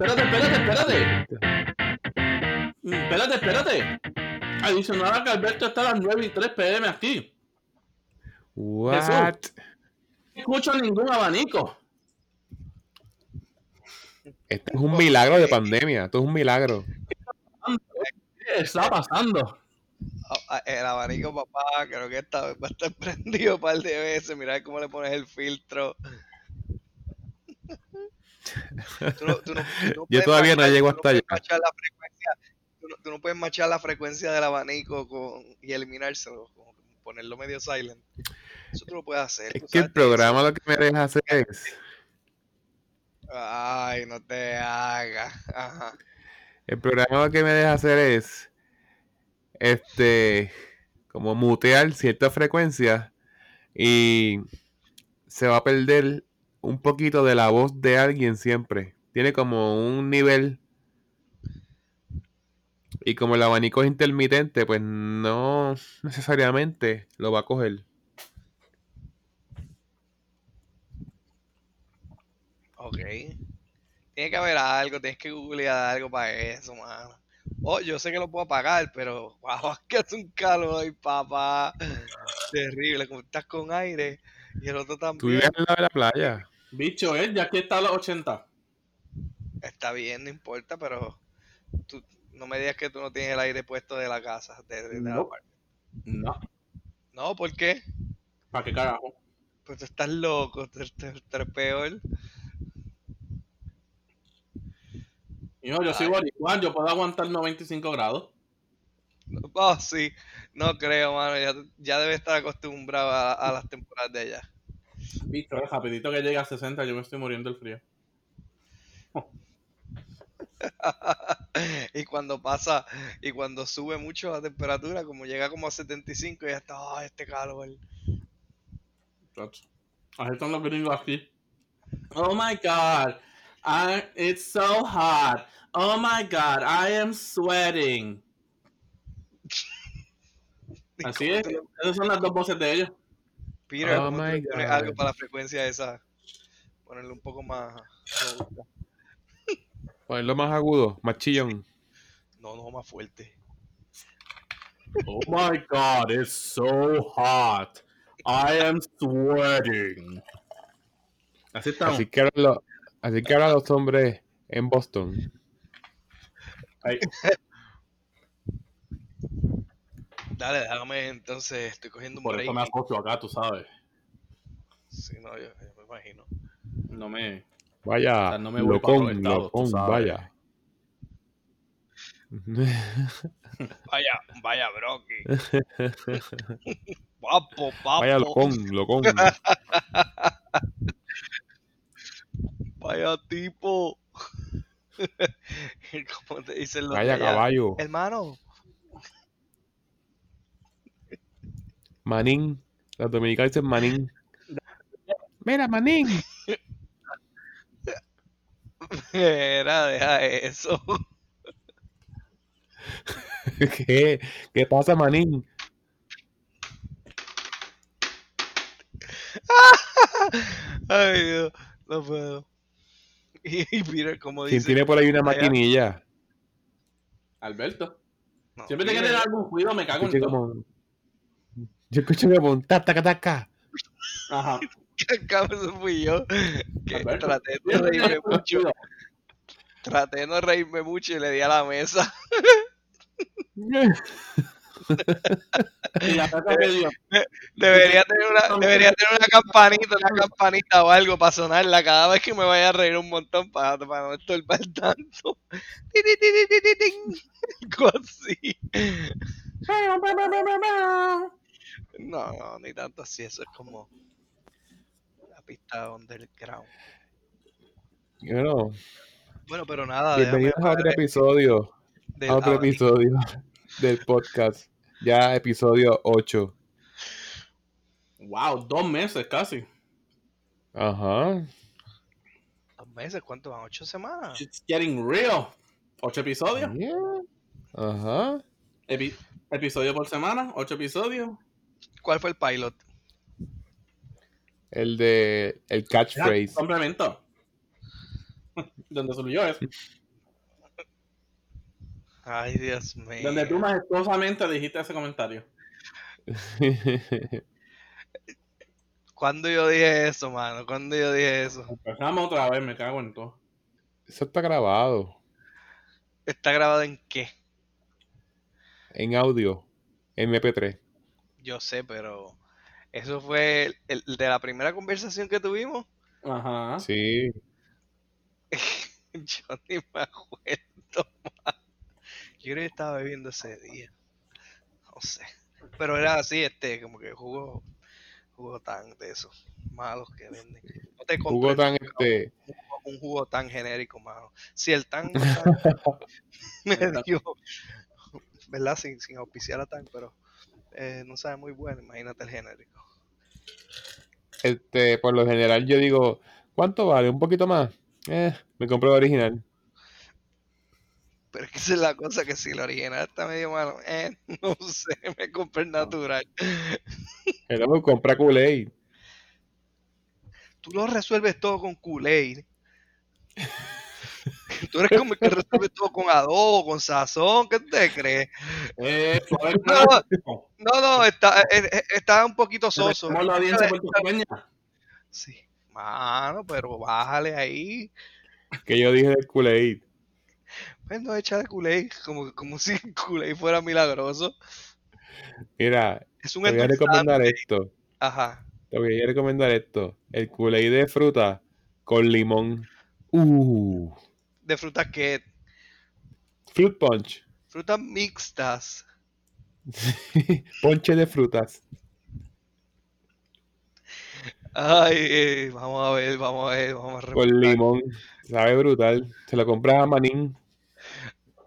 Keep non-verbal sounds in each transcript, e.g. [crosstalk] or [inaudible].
espérate, espérate, espérate. Mm, Espérate, espérate. Adicional a que Alberto está a las 9 y 3 pm aquí. What? No escucho ningún abanico. Este es un milagro de pandemia. Esto es un milagro. ¿Qué está pasando? Ah, ah, El abanico, papá, creo que esta vez va a estar [laughs] prendido un par de veces. Mira cómo le pones el filtro. Tú no- tú no- tú no [laughs] Yo todavía no llego hasta allá. tú no- puedes machar la frecuencia del abanico con, y eliminárselo, ponerlo medio silent. Eso tú lo puedes hacer. Es que el programa lo que me deja hacer es. Ay, no te hagas. Ajá. El programa lo que me deja hacer es. Este. Como mutear cierta frecuencia. Y. Se va a perder un poquito de la voz de alguien siempre. Tiene como un nivel. Y como el abanico es intermitente, pues no [laughs] necesariamente lo va a coger. Ok. Tiene que haber algo, tienes que googlear algo para eso, mano. Oh, yo sé que lo puedo apagar, pero [laughs] wow, es que hace un calor hoy, papá. Terrible, como estás con aire y el otro Tú también. vives al lado de la playa. Bicho, él ya aquí está a las 80. Está bien, no importa, pero tú no me digas que tú no tienes el aire puesto de la casa, de, de- de la No. parte. No. No, ¿por qué? ¿Para qué carajo? Pues tú estás loco, tú tú eres peor. Hijo, yo soy boricua, yo puedo aguantar 95 grados. Oh, sí, no creo, mano, ya, ya debe estar acostumbrado a, a las temporadas de allá. Bicho, es rapidito que llega a 60, yo me estoy muriendo del frío. [laughs] y cuando pasa, y cuando sube mucho la temperatura, como llega como a 75, ya está, "Ah, este calor. Así están los gringos aquí. Oh my god. I, it's so hot. Oh my god, I am sweating. ¿Y [laughs] Así es. Esas son las dos voces de ellos. Peter, Oh ¿cómo tú le my pones God. algo para la frecuencia esa? Ponerle un poco más. [laughs] Ponerlo más agudo, más chillón. No, no, más fuerte. Oh my god, it's so hot. I am sweating. Así estamos. Así que, los, así que hablan los hombres en Boston. Ay, [laughs] Dale, déjame entonces, estoy cogiendo un por break. eso me asocio acá, tú sabes. Sí, no, yo, yo me imagino. No me. Vaya, O sea, no me voy locón, estado, tú locón, [laughs] vaya. Vaya, vaya, Brocky. Guapo, [laughs] papo. Vaya, locón, locón. [laughs] Vaya tipo. ¿Cómo te dicen los Vaya, allá? caballo. Hermano, Manín. Los dominicanos dicen manín. Mira, manín. era, deja eso. [laughs] ¿Qué? ¿Qué pasa, manín? [laughs] Ay, Dios, no puedo. [laughs] Y, Peter, como ¿Quién dice. tiene por ahí una maquinilla? Alberto. No, Siempre te Peter, quieren dar algún ruido, me cago en todo. como... Yo escuché como un tac, tac, tac. Ajá. [laughs] Cabrón, eso fui yo. Que traté de reírme mucho. Traté de no reírme mucho y le di a la mesa. Que. [laughs] Debería tener una, debería tener una campanita, una campanita o algo para sonarla cada vez que me vaya a reír un montón para, para no estorbar tanto. [laughs] Algo así. No, no, ni tanto así, eso es como la pista underground. Bueno, Bueno, pero nada, bienvenidos a otro episodio. del A otro episodio [laughs] del podcast. Ya episodio 8. Wow, dos meses casi. Ajá. ¿Dos meses? ¿Cuánto van? ¿Ocho semanas? It's getting real. Ocho episodios. Yeah. Ajá. Epi- episodio por semana, ocho episodios. ¿Cuál fue el pilot? El de el catchphrase. complemento. [laughs] Donde subió eso. Ay, Dios mío. Donde tú majestuosamente dijiste ese comentario. [laughs] ¿Cuándo yo dije eso, mano? ¿Cuándo yo dije eso? Empezamos otra vez, me cago en todo. Eso está grabado ¿Está grabado en qué? en audio, MP3. Yo sé, pero eso fue el, el de la primera conversación que tuvimos. Ajá. Sí. [laughs] Yo ni me acuerdo, mano. Yo creo que estaba bebiendo ese día. No sé. Pero era así, este, como que jugo, jugo tan de esos malos que venden. No te Jugo compres tan este. un jugo tan genérico, mano. Si el tan [laughs] [laughs] me dio, ¿verdad? Sin, sin auspiciar a tan, pero eh, no sabe muy bueno, imagínate el genérico. Este, por lo general yo digo, ¿cuánto vale? ¿Un poquito más? Eh, me compro el original. Pero es que esa es la cosa, que si el original está medio malo, eh, [laughs] no sé, me compré el natural. Hello, compra Kool-Aid. Tú lo resuelves todo con Kool-Aid. [laughs] [laughs] Tú eres como el que resuelve todo con adobo, con sazón, ¿qué te crees? Eh, [laughs] No. No, no, está, eh, eh, está un poquito soso. Somos la audiencia puertorriqueña. Sí, mano, pero bájale ahí. Que yo dije del Kool-Aid. Pues no echar Kool-Aid, como, como [laughs] si Kool-Aid fuera milagroso. Mira, Es un te voy a recomendar esto. Ajá. Te voy a recomendar esto. El Kool-Aid de fruta con limón. Uh. De frutas que. Fruit punch. Frutas mixtas. [laughs] Ponche de frutas. Ay, eh, vamos a ver, vamos a ver, vamos a Con limón. Sabe brutal. Se lo compras a Manín.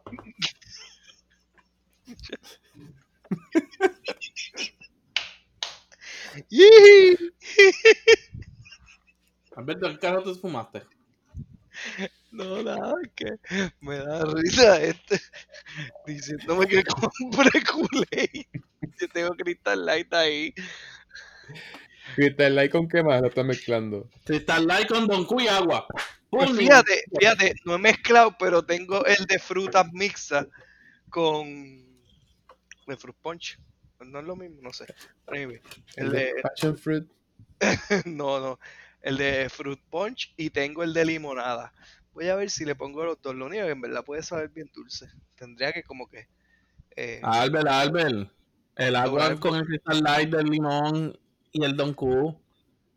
[laughs] Alberto, ¿qué carro te fumaste? No, nada, es que me da risa este [laughs] diciéndome que compre Kool-Aid. Yo tengo Crystal Light ahí. Crystal Light con qué más lo estás mezclando. Crystal Light con Don Q y agua. Pues fíjate, fíjate, no he mezclado, pero tengo el de frutas mixtas con de fruit punch. No es lo mismo, no sé. El de de, Passion Fruit. [laughs] no, no, el de fruit punch y tengo el de limonada. Voy a ver si le pongo los dos. Lo único que en verdad puede saber bien dulce. Tendría que como que eh, Albert, Albert. El agua con el Crystal Light del limón y el Don Q.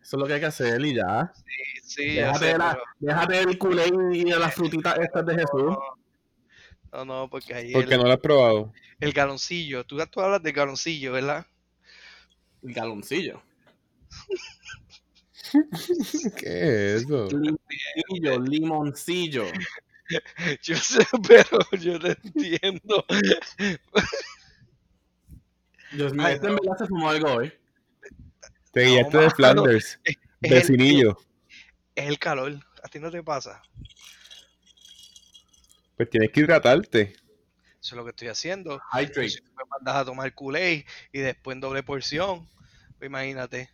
Eso es lo que hay que hacer y ya. sí, sí, ya Déjate, sé, de la- pero déjate del Kool-Aid y de las frutitas estas de Jesús. no, no, porque ahí Porque el, no lo has probado. el galoncillo, tú, tú hablas de galoncillo, ¿verdad? El galoncillo. [laughs] [laughs] ¿Qué es eso? Limoncillo, limoncillo. [laughs] Yo sé, pero yo te entiendo. Dios mío, este verdad se fumó algo hoy. Te No, guiaste de. Flanders. Es [laughs] el, Vecinillo. es el calor. ¿A ti no te pasa? Pues tienes que hidratarte. Eso es lo que estoy haciendo. Hydrate. Me mandas a tomar Kool-Aid y después en doble porción, pues imagínate.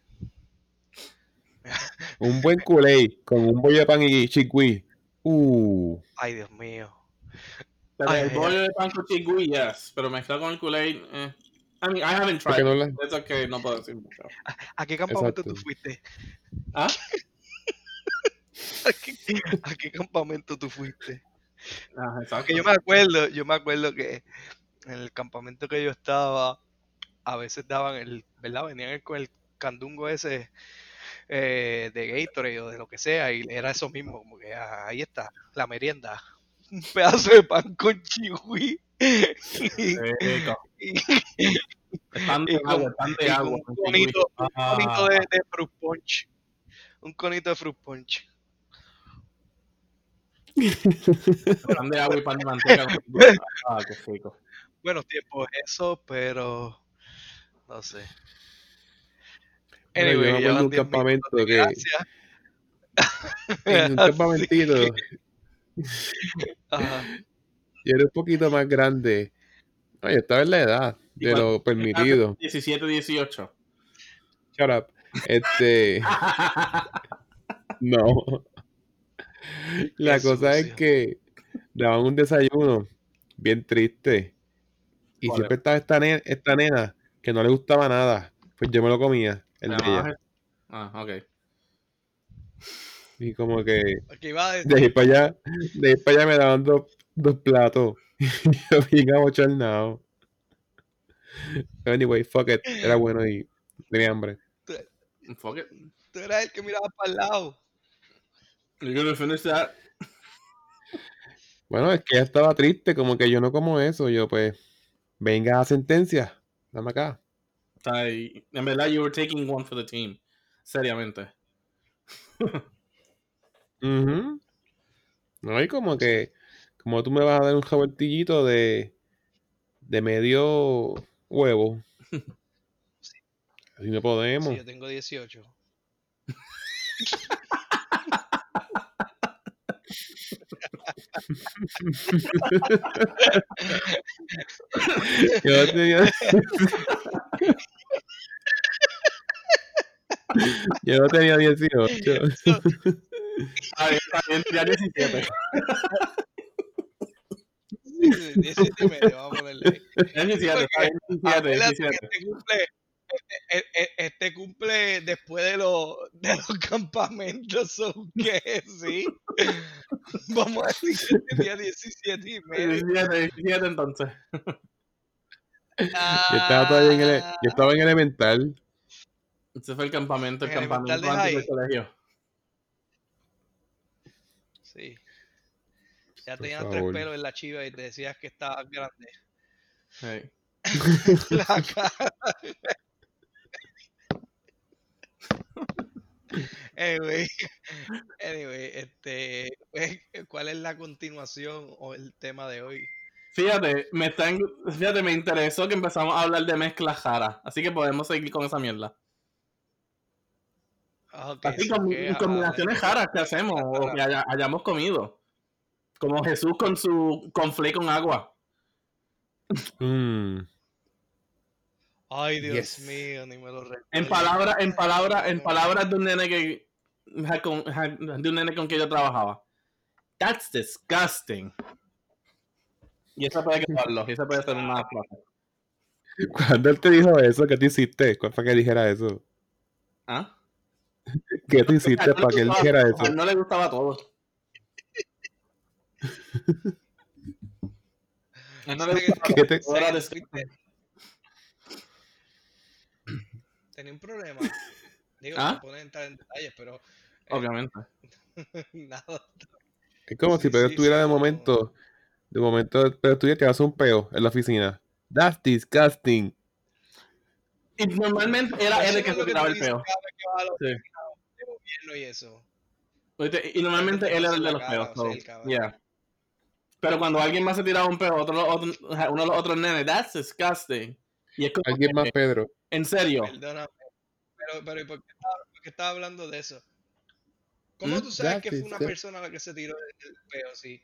Un buen Kool-Aid con un bollo de pan y chickpea. Uh. Ay, Dios mío. Pero Ay, el bollo de pan con chigui, yes. Pero mezclado con el Kool-Aid, eh. I mean, I haven't tried. no la- que no puedo decir mucho. ¿A qué campamento Exacto. tú fuiste? ¿Ah? ¿A qué, a qué campamento tú fuiste? Exacto. Porque yo me acuerdo, yo me acuerdo que en el campamento que yo estaba, a veces daban el, ¿verdad? Venían con el candungo ese eh, de Gatorade o de lo que sea, y era eso mismo, como que ah, ahí está, la merienda. Un [laughs] pedazo de pan con chihui. Pan de agua, pan y de con agua. un con conito, chigui. un conito Ah. de, de fruit punch. Un conito de fruit punch. Pan de agua y pan de manteca. Ah, qué rico. [laughs] Buenos tiempos eso, pero no sé. Yo llevan un 10 [laughs] [laughs] campamento que- gracia. En un campamentito. Yo era un poquito más grande. No, yo estaba en la edad ¿Y de lo permitido. [laughs] 17, 18. Shut up. Este, no. La Qué cosa es que daban un desayuno bien triste. Y ¿Cuál siempre estaba esta, ne- esta nena que no le gustaba nada. Pues yo me lo comía, el ¿Se de llamaba ella. Je- Ah, ok. Y como que de ahí para allá, de ahí para allá me daban dos, dos platos. Y [laughs] yo bien abochornado. Anyway, fuck it. Era bueno y tenía hambre. Fuck it. tú eras el que miraba para el lado. You're gonna finish that? Bueno, es que ella estaba triste, como que yo no como eso. Yo, pues, venga a sentencia. Dame acá. Sea, y- en verdad, you were taking one for the team. Seriamente. No, y como que, como tú me vas a dar un jabontillito de, de medio huevo. [laughs] Así no podemos. Sí, yo tengo 18. [laughs] Yo tenía... [laughs] [laughs] Yo no tenía 18. Ah, está bien, ya 17. 17 y medio, vamos a ponerle. ahí. Ya 17, está bien, 17, Acuérdate que 17. este cumple, este, este- este cumple después de, los de los campamentos, son que sí. Vamos a decir que tenía 17 y medio. 17, 17 entonces. Yo estaba todavía en ele- yo estaba en elemental. Ese fue el campamento, el campamento de antes del colegio. Sí. Ya Por tenías tres pelos en la chiva y te decías que estabas grande. Hey. [laughs] La cara. [laughs] Anyway, anyway, este, pues, ¿cuál es la continuación o el tema de hoy? Fíjate, me está en- fíjate, me interesó que empezamos a hablar de mezcla jara. Así que podemos seguir con esa mierda. Ah, ok, Así so con que, ah, combinaciones la- jaras que hacemos o que haya- hayamos comido. Como Jesús con su conflé con agua. Mm. Ay, Dios Yes. mío, ni me lo recuerdo. En palabras, en palabras, en palabras de un nene que con, de un nene con que yo trabajaba. That's disgusting. Y eso puede quedarlo, y eso puede ser una frase. Cuando él te dijo eso, ¿qué te hiciste? ¿Cuál fue que dijera eso? ¿Ah? [laughs] ¿Qué te A hiciste no para que él dijera A eso? él no le gustaba todo. A él no le gustaba [laughs] ¿Qué te- Tenía un problema. Digo, ¿Ah? no puedo entrar en detalles, pero eh, Obviamente. [laughs] nada. Es como Sí, si Pedro sí, estuviera sí, de momento, de momento, estuviera que hace un peo en la oficina. That's disgusting. Y normalmente era él el que se tiraba el peo. Sí. y. Y normalmente te él era el de los peos. so, el yeah. Pero cuando alguien más se tiraba un peo, otro, otro- uno de los otros nenes, that's disgusting. Y es como Alguien que, más, Pedro. en serio. Perdóname. Pero, pero ¿y por qué estaba, por qué estaba hablando de eso? ¿Cómo ¿Mm? tú sabes que fue una persona la que se tiró el, el peo así?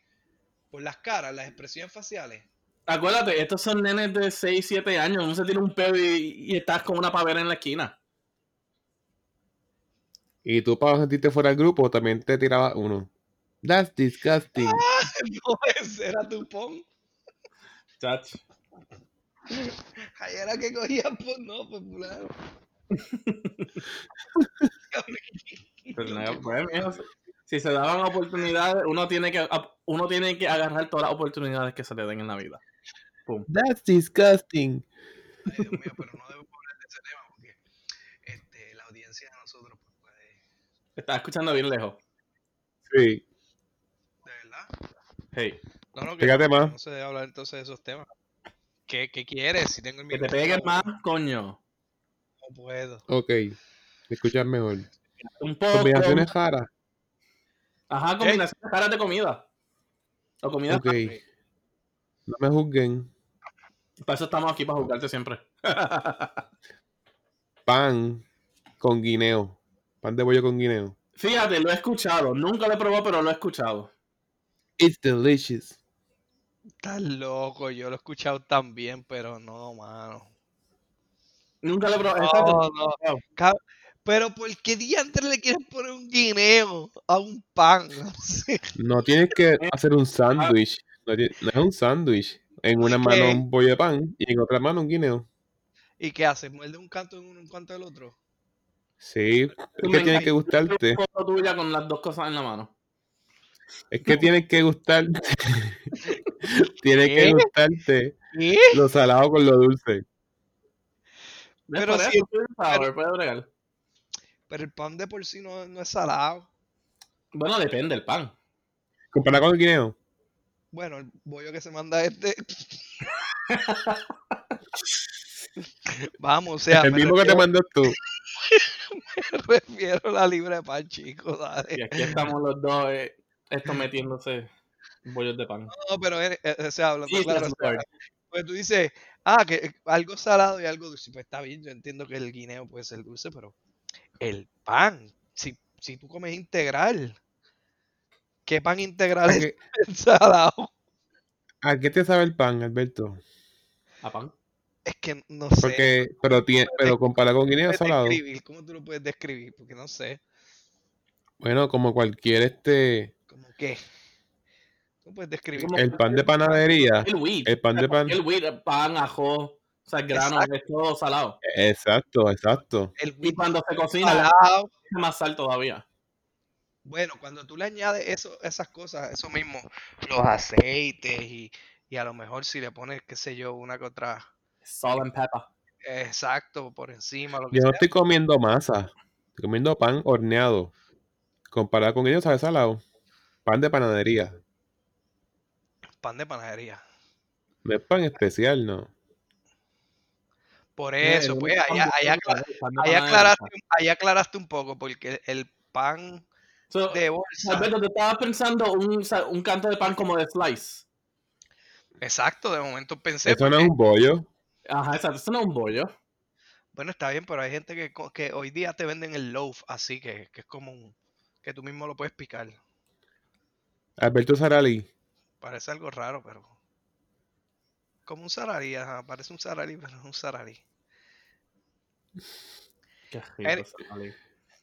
Por las caras, las expresiones faciales. Acuérdate, estos son nenes de 6, 7 años. Uno se tira un peo y, y estás con una pavera en la esquina. Y tú para sentirte fuera del grupo también te tiraba uno. That's disgusting. [laughs] no, ese era tu pon. Chach. [laughs] Ahí era que cogía pon, no, pues fulano. [laughs] Pero no, pues, si se daban oportunidades, uno tiene que uno tiene que agarrar todas las oportunidades que se le den en la vida. That's disgusting. Ay, Dios mío, pero no debo hablar de ese tema porque este, la audiencia de nosotros pues, puede. Estás escuchando bien lejos. Sí. ¿De verdad? Hey, No, no, que Pégate no, más. no se debe hablar entonces de esos temas. ¿Qué, qué quieres? Si tengo el que te micrófono, peguen más, coño. No puedo. Ok. Me escuchas mejor. Un poco. Combinaciones raras. Ajá, combinaciones caras de comida. O comida. Ok. No me juzguen. Para eso estamos aquí, para jugarte siempre. [laughs] Pan con guineo. Pan de bollo con guineo. Fíjate, lo he escuchado. Nunca lo he probado, pero lo he escuchado. It's delicious. Estás loco, yo lo he escuchado también, pero no, mano. Nunca lo he probado. No, no. Pero ¿por qué diantre le quieren poner un guineo a un pan? [laughs] No tienes que hacer un sándwich. No, no es un sándwich. En una ¿Y mano qué? un bollo de pan y en otra mano un guineo. ¿Y qué hace? ¿Muerde un canto en uno, un canto del otro? Sí, es que tiene que gustarte. Foto tuya con las dos cosas en la mano. Es que tiene que gustarte. [laughs] tiene que gustarte ¿Qué? lo salado con lo dulce. ¿Ves? Pero Por si- eso, Sweet and Sour, puede bregar. Pero el pan de por sí no, no es salado. Bueno, depende del pan. Comparado con el guineo. Bueno, el bollo que se manda este. [laughs] Vamos, o sea, el mismo que te mandas tú. [laughs] me refiero a la libre de pan, chicos, dale. Y aquí estamos los dos, eh, estos metiéndose bollos de pan. No, pero eh, o sea, hablando claro, pues tú dices, ah, que algo salado y algo dulce. Pues está bien, yo entiendo que el guineo puede ser dulce, pero el pan, si, si tú comes integral, ¿qué pan integral ¿A [laughs] es a qué te sabe el pan, Alberto? A pan. Es que no sé. Porque, pero tiene, pero comparado con guineo ¿Cómo puedes salado. describir? ¿Cómo tú lo puedes describir? Porque no sé. Bueno, como cualquier este, ¿Cómo qué? ¿Cómo puedes describir? El pan de panadería, El wheat. el pan de pan. El wheat, el pan, ajo, o sea, el grano, Exacto. es todo salado. Exacto, exacto. El Y cuando se cocina, salado. es más sal todavía. Bueno, cuando tú le añades eso, esas cosas, eso mismo, los aceites y, y a lo mejor si le pones, qué sé yo, una que otra, Salt and pepper. exacto, por encima, lo que Yo no estoy comiendo masa, estoy comiendo pan horneado. Comparado con guineo, sabe salado. Pan de panadería. Pan de panadería. No es pan especial, no. Por Eh, eso, el pues, único allá, pan allá, bueno acla- es el pan de allá panadería. aclaraste, aclaraste un poco, porque el pan So, de bolsa, Alberto, te estabas pensando un, canto de pan como de slice. exacto, de momento pensé, Eso no es un bollo. Ajá, exacto. Eso no es un bollo. bueno, está bien, pero hay gente que hoy día te venden el loaf, así que, que es como un, que tú mismo lo puedes picar. Alberto Sarali. Parece algo raro, pero. Como un saralí, ajá, parece un saralí, pero no es un saralí. [laughs] Qué Any- rico.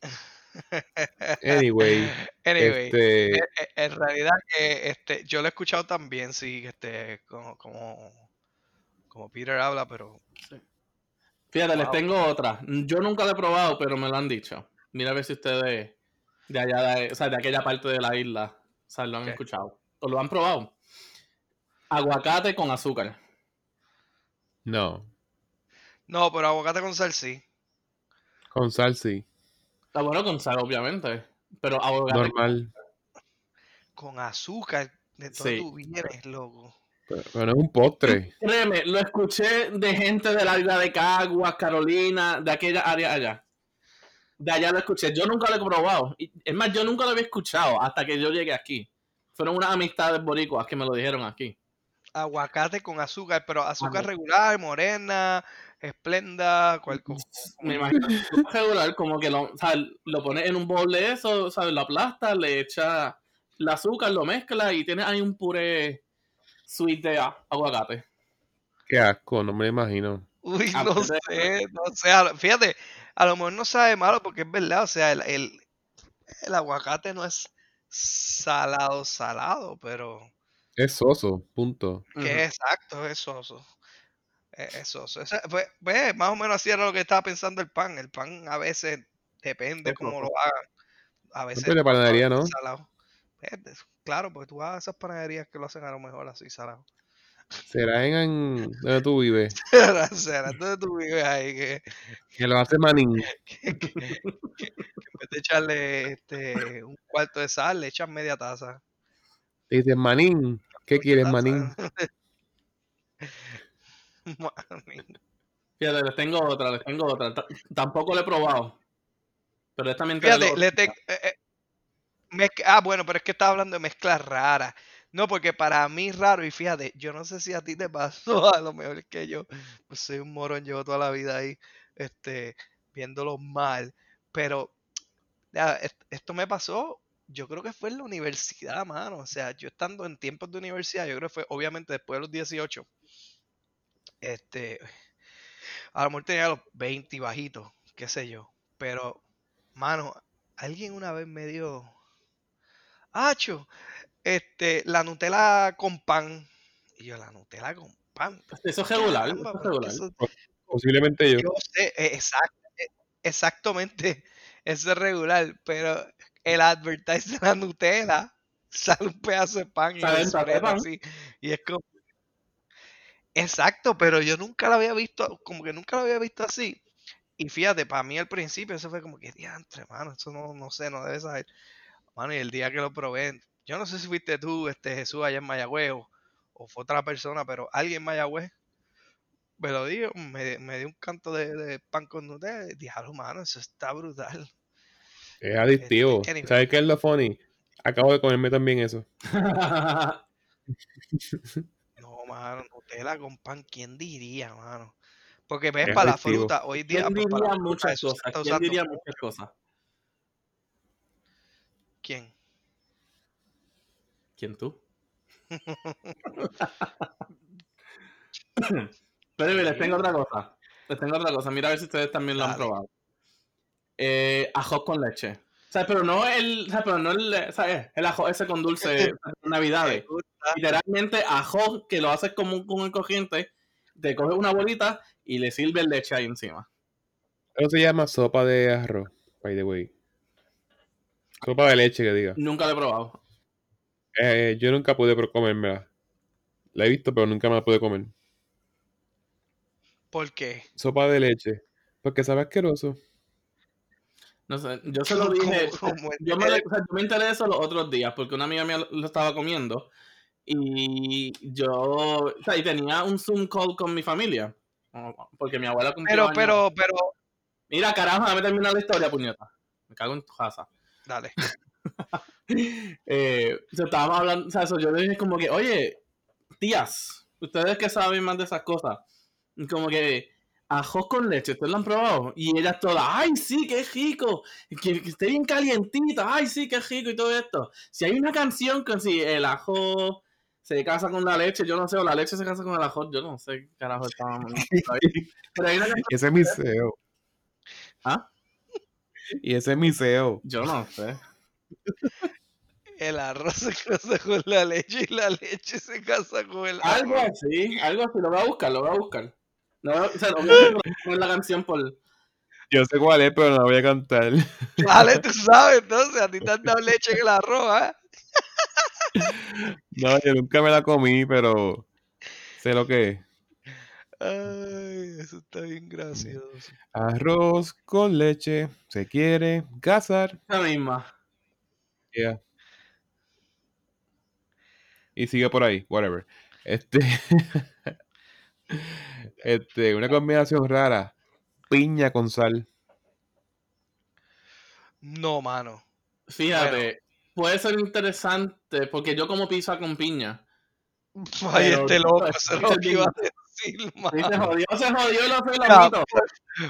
[laughs] Anyway, Anyway, este, eh, eh, en realidad que este, yo lo he escuchado también, sí, este, como, como, como Peter habla, pero Fíjate, les tengo otra. Yo nunca lo he probado, pero me lo han dicho. Mira a ver si ustedes de allá, de, o sea, de aquella parte de la isla, o sea, lo han escuchado. ¿O lo han probado? Aguacate con azúcar. No. no, pero aguacate con sal sí. Con sal sí. Está bueno con sal, obviamente. Pero aguacate Normal. Con azúcar, de todo Sí. tú vienes, loco. Pero, es un postre. Créeme, lo escuché de gente de la isla de Caguas, Carolina, de aquella área allá. De allá lo escuché. Yo nunca lo he probado. Y- Es más, yo nunca lo había escuchado hasta que yo llegué aquí. Fueron unas amistades boricuas que me lo dijeron aquí. Aguacate con azúcar, pero azúcar Ajá. regular, morena, esplenda, cual, como- [laughs] Me imagino que es regular, como que lo, o sea, lo pones en un bowl de eso, ¿sabes? Lo aplastas, le echas el azúcar, lo mezclas y tienes ahí un puré sweet de a- aguacate. Qué asco, no me lo imagino. Uy, Ah, no sé, no sé. Fíjate, a lo mejor no sabe malo porque es verdad, o sea, el, el, el aguacate no es salado, salado, pero Es soso, punto. que Ujú. es exacto, es soso. Es, es soso. Pues, pues, más o menos así era lo que estaba pensando el pan. El pan a veces depende Es cómo lo hagan. A veces de panadería, ¿no? salado. Pues, Claro, porque tú vas a esas panaderías que lo hacen a lo mejor así salado. Será en, en donde tú vives. [laughs] Será entonces tú vives ahí que, Que lo hace Manín. [laughs] que, que- que en vez de echarle este, un cuarto de sal, le echas media taza. Te dices, Manín, ¿qué quieres. Manín? [laughs] Manín. Fíjate, les tengo otra, les tengo otra. Ta- Tampoco lo he probado. Pero esta mentira Fíjate, le te- eh, eh, ah, bueno, pero es que estaba hablando de mezclas raras. No, porque para mí raro, y fíjate, yo no sé si a ti te pasó, [laughs] a lo mejor es que yo pues soy un morón, llevo toda la vida ahí, este, viéndolo mal, pero ya, est- esto me pasó, yo creo que fue en la universidad, mano, o sea, yo estando en tiempos de universidad, yo creo que fue obviamente después de los 18, este, a lo mejor tenía los 20 bajitos, qué sé yo, pero Mano, alguien una vez me dio. Acho, este, la Nutella con pan. Y yo, la Nutella con pan. Eso es regular. Caramba, Eso es pero regular. eso- Posiblemente yo. yo sé, eh, exact- eh, exactamente, [laughs] eso es regular, pero el advertise de la Nutella sale un pedazo de pan y lo así. Y es como. Exacto, pero yo nunca lo había visto, como que nunca lo había visto así. Y fíjate, para mí al principio eso fue como que diantre, mano, eso no, no sé, no debe saber. Mano, y el día que lo probé, yo no sé si fuiste tú, este Jesús allá en Mayagüez, o, o fue otra persona, pero alguien en Mayagüez me lo dijo, me, me dio un canto de, de pan con Nutella y dije, "Ah, mano, eso está brutal. Es adictivo. Este. ¿Sabes qué es lo funny? Acabo de comerme también eso. [laughs] [laughs] No, mano, Nutella con pan, ¿quién diría, mano? Porque ves, Es para la fruta, hoy día, ¿Quién pues, para diría fruta muchas cosas? ¿Quién usando. diría muchas cosas? ¿Quién? ¿Quién tú? [laughs] Pero mira, les tengo otra cosa. Les tengo otra cosa. Mira a ver si ustedes también lo han probado. Eh, ajo con leche. O sea, pero no el, o sea, pero no el, ¿sabes? El ajo ese con dulce [laughs] navidades. Literalmente ajo que lo haces como un, con el corriente, te coges una bolita y le sirves leche ahí encima. Eso se llama sopa de arroz, by the way. Sopa de leche, que diga. Nunca lo he probado. Eh, yo nunca pude pro- comérmela. La he visto, pero nunca me la pude comer. ¿Por qué? Sopa de leche. Porque sabe asqueroso. No sé, yo se lo dije. ¿Cómo- cómo es Yo me, o sea, yo me enteré de eso los otros días porque una amiga mía lo, lo estaba comiendo y yo, o sea, y tenía un Zoom call con mi familia porque mi abuela cumplió Pero, años. pero, pero, Mira, carajo, déjame terminar la historia, puñeta. Me cago en tu casa. dale. [laughs] Eh, o sea, estábamos hablando, o sea, eso, yo le dije como que, oye, tías, ustedes que saben más de esas cosas, como que ajo con leche, ¿ustedes lo han probado? Y ellas todas, ay, sí, qué rico, que, que esté bien calientita, ay, sí, qué rico y todo esto. Si hay una canción con si el ajo se casa con la leche, yo no sé, o la leche se casa con el ajo, yo no sé qué carajo estábamos. [laughs] Pero hay una canción, Ese es miseo. ¿Ah? Y ese es miseo. yo no sé. El arroz se casa con la leche y la leche se casa con el Algo arroz. así, algo así, lo voy a buscar, lo voy a buscar. No, o sea, no voy a poner la canción por... Yo sé cuál es, pero no la voy a cantar. [laughs] Dale, tú sabes, entonces, a ti te han dado leche en el arroz, ¿ah? No, yo nunca me la comí, pero sé lo que es. Ay, eso está bien gracioso. Arroz con leche. Se quiere casar. La misma. Yeah. Y sigue por ahí, whatever. Este. [laughs] este, una combinación rara. Piña con sal. No, mano. Fíjate, puede ser interesante porque yo como pizza con piña. Ay, este loco, eso es lo que iba a decir, Sí, se mano. jodió, se jodió y lo.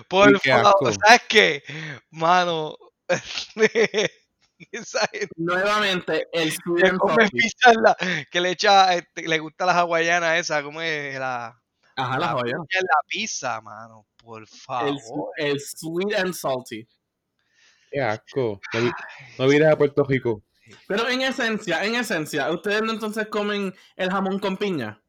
Por favor. ¿sabes qué? Mano, [laughs] esa gente Nuevamente, el que come pizza la- que le echa, este, le gusta la hawaiana esa, como es la, Ajá, la la joya. la pizza, mano, por El, favor. el sweet and salty. Qué asco. No, vi- no vienes a Puerto Rico. Pero en esencia, en esencia, ¿ustedes no entonces comen el jamón con piña?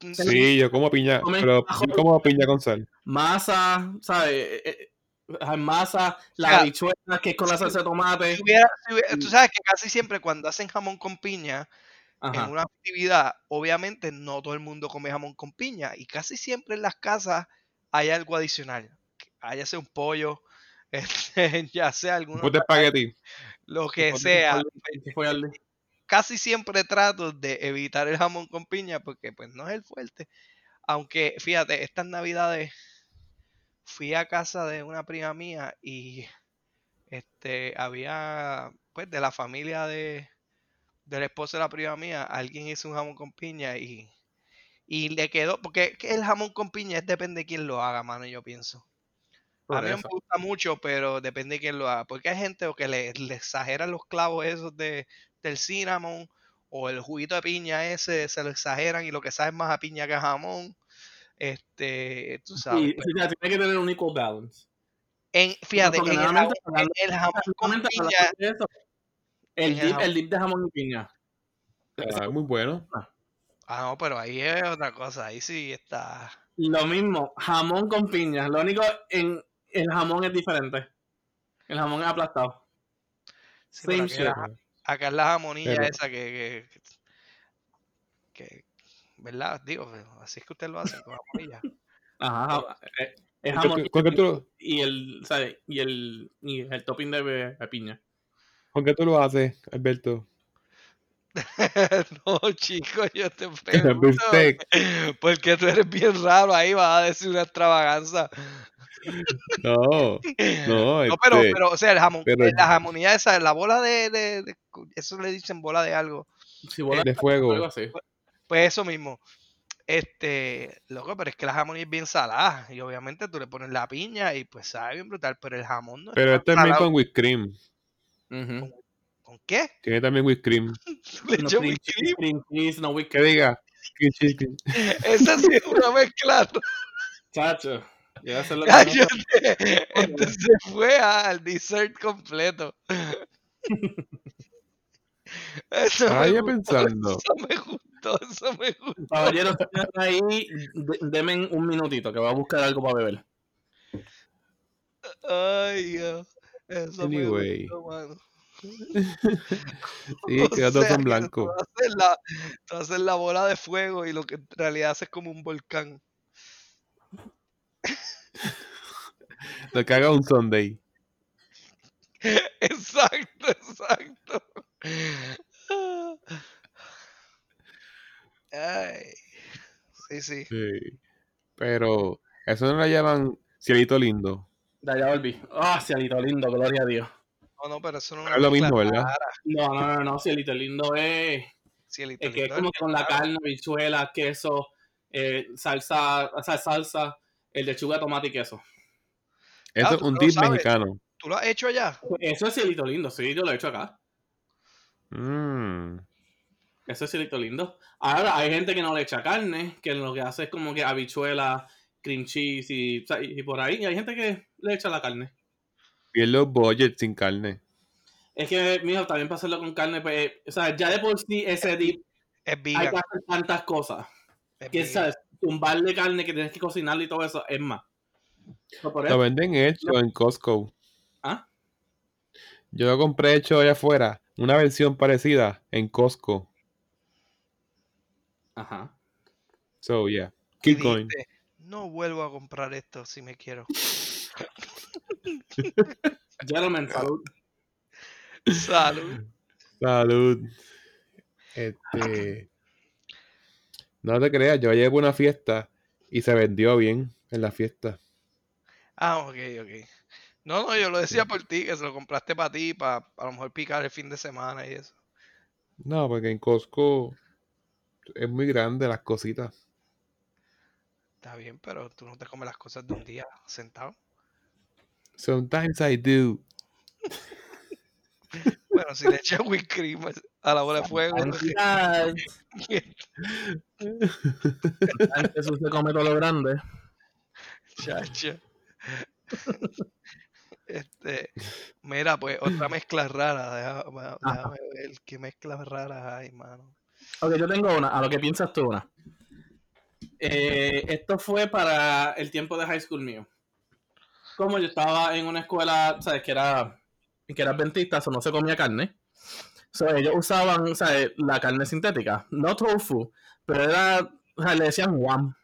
Sí, yo como piña, pero yo como piña con sal. Masa, ¿sabes? Eh, eh, eh, masa, la sea, habichuela que es con la salsa de tomate. Si hubiera- si hubiera- tú sabes que casi siempre cuando hacen jamón con piña en una actividad, obviamente no todo el mundo come jamón con piña y casi siempre en las casas hay algo adicional. Hay sea un pollo, [laughs] este, ya sea Después de espagueti. lo que Después sea. al- Casi siempre trato de evitar el jamón con piña porque pues no es el fuerte. Aunque fíjate, estas navidades fui a casa de una prima mía y este había pues de la familia de del esposo de la prima mía, alguien hizo un jamón con piña y y le quedó porque que el jamón con piña es depende de quién lo haga, mano, yo pienso. por A mí eso. me gusta mucho, pero depende de quién lo haga. Porque hay gente o que le, le exageran los clavos esos de, del cinnamon o el juguito de piña ese, se lo exageran y lo que sabe es más a piña que a jamón. Este, tú sabes. Sí, tiene que tener un equal balance. En, fíjate, en el jamón, en el jamón con piña, eso, El dip, el dip de jamón y piña. Ah, muy bueno. Ah, no, pero ahí es otra cosa. Ahí sí está. Lo mismo, jamón con piña. Lo único en el jamón es diferente. El jamón es aplastado. Sí, Same shit. acá es la jamonilla Pero- esa que, que, que- ¿Verdad? Digo, así es que usted lo hace con jamonilla. [laughs] Ajá, ja- eh, es ¿Con qué jamón y el, ¿sabes? Y el, y el topping de, de piña. Con qué tú lo haces, Alberto? [laughs] no, chico, yo te [laughs] pregunto. Porque tú eres bien raro ahí, vas a decir una extravaganza. No, no, [laughs] No, pero, este, pero, o sea, el jamón, pero- eh, la jamonilla esa, la bola de, de- de- Eso le dicen bola de algo. Si bola de fuego. algo así. Pues eso mismo. Este, loco, pero es que la jamonilla es bien salada. Y obviamente tú le pones la piña y pues sabe bien brutal. Pero el jamón no Pero es este es con whipped cream. Ujú. ¿Con qué? [laughs] Tiene también whipped cream. Le No cream whipped cream. no whipped Que diga. cream cheese, cream- [laughs] Esa sí es una mezcla. Chacho. [laughs] Yo voy a hacer lo que. Este se fue al dessert completo. Eso Estaba me gustó, pensando. Eso me gustó, eso me gustó. Caballeros, ahí, de- denme un minutito que voy a buscar algo para beber. Ay, Dios. Eso Anyway. [laughs] Sí, [laughs] O que los dos sea, son que blancos. Tú haces, la, tú haces la bola de fuego y lo que en realidad haces como un volcán. [laughs] Lo que haga un Sunday. Exacto, exacto. Ay. Sí, sí. Sí. Pero eso no lo llaman cielito lindo. De allá volví. Ah, cielito lindo, gloria a Dios. No, no, pero eso no Es lo mismo, ¿verdad? No, no, no, no, cielito lindo es. Cielito Es que es como es con la claro. carne, bichuela, queso, eh, salsa, o sea, salsa, el lechuga, tomate y queso. Eso Ah, es un sabes. mexicano. ¿Tú lo has hecho allá? Eso es cielito lindo, sí, yo lo he hecho acá. Mm. Eso es cielito lindo. Ahora, hay gente que no le echa carne, que lo que hace es como que habichuela, cream cheese y, o sea, y por ahí. Y hay gente que le echa la carne. Y los budget sin carne. Es que, mijo, también para hacerlo con carne, pues, o sea, ya de por sí ese dip Es hay que hacer tantas cosas. es Que. ¿sabes? Tumbarle carne que tienes que cocinarle y todo eso es más. Por Lo venden hecho en Costco. ¿Ah? Yo lo compré hecho allá afuera. Una versión parecida en Costco. Ajá. So, yeah. Keep going. No vuelvo a comprar esto si me quiero. [laughs] Gentlemen, salud. Salud. Salud. Este. No te creas, yo llevo una fiesta y se vendió bien en la fiesta. Ah, ok, ok. No, no, yo lo decía por ti, que se lo compraste para ti, para a lo mejor picar el fin de semana y eso. No, porque en Costco es muy grande las cositas. Está bien, pero tú no te comes las cosas de un día sentado. Sometimes I do. [laughs] Bueno, si le echas whipped cream a la bola de fuego. Antes usted come todo lo grande. chacho. Este, mira, pues otra mezcla rara. Déjame, déjame ver qué mezclas raras hay, mano. Ok, yo tengo una. A lo que piensas tú una. Eh, esto fue para el tiempo de high school mío. Como yo estaba en una escuela, ¿sabes? Que era, que era adventista, o no se comía carne. So, ellos usaban, ¿sabes? La carne sintética. No tofu, pero era, o sea, le decían wham.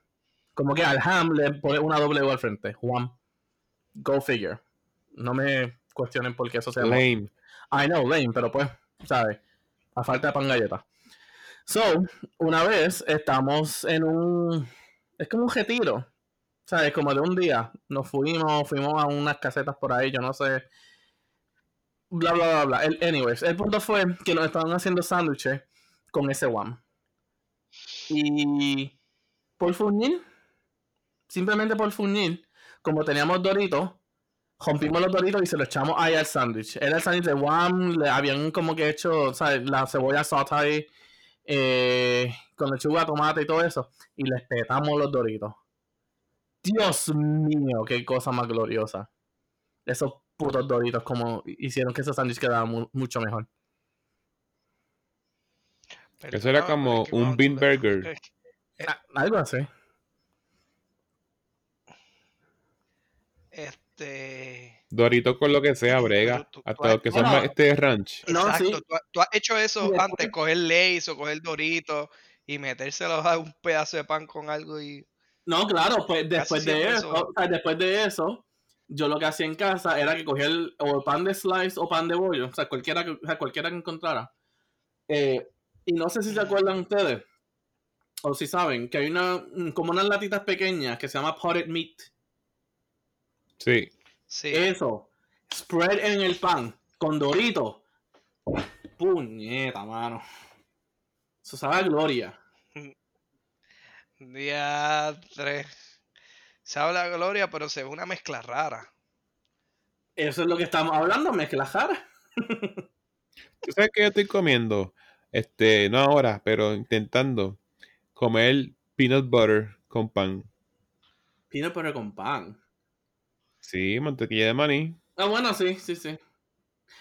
Como que al ham le pone una W al frente. Wham. Go figure. No me cuestionen por qué eso se llama. Lame. I know, lame, pero pues, ¿sabes? A falta de pan galleta. So, una vez estamos en un. Es como un retiro. ¿Sabes? Como de un día. Nos fuimos, fuimos a unas casetas por ahí, yo no sé. Bla, bla, bla, bla. El, anyways, el punto fue que nos estaban haciendo sándwiches con ese wham. Y. Por fuñir. Simplemente por fuñir. Como teníamos doritos, rompimos los doritos y se los echamos ahí al sándwich. Era el sándwich de Wham, le habían como que hecho, ¿sabes? La cebolla sauté eh, con lechuga, tomate y todo eso. Y les petamos los doritos. Dios mío, qué cosa más gloriosa. esos putos doritos como hicieron que esos sándwiches quedaran mu- mucho mejor. Eso era como es que un bean burger. Algo así. Este. Dorito con lo que sea, brega. Tú- tú- Hasta los que son Bueno. más este ranch. No, Exacto, sí. tú, ha- tú has hecho eso antes, coger Lays o coger Doritos y metérselos a un pedazo de pan con algo y. No, claro, pues después de eso- o sea, después de eso, yo lo que hacía en casa era que cogía el, o pan de slice o pan de bollo, o sea, cualquiera que, o sea, cualquiera que encontrara. Eh, y no sé si se acuerdan ustedes, o si saben, que hay una, mm, como unas latitas pequeñas que se llama potted meat. Sí. Sí. Eso, spread en el pan, con dorito. Puñeta, mano. Eso sabe a gloria. [laughs] Día 3. Se habla de gloria, pero se ve una mezcla rara. Eso es lo que estamos hablando, mezcla jara. ¿Tú sabes que yo estoy comiendo? Este, no ahora, pero intentando comer peanut butter con pan. Peanut butter con pan. Sí, mantequilla de maní. Ah, bueno, sí, sí, sí.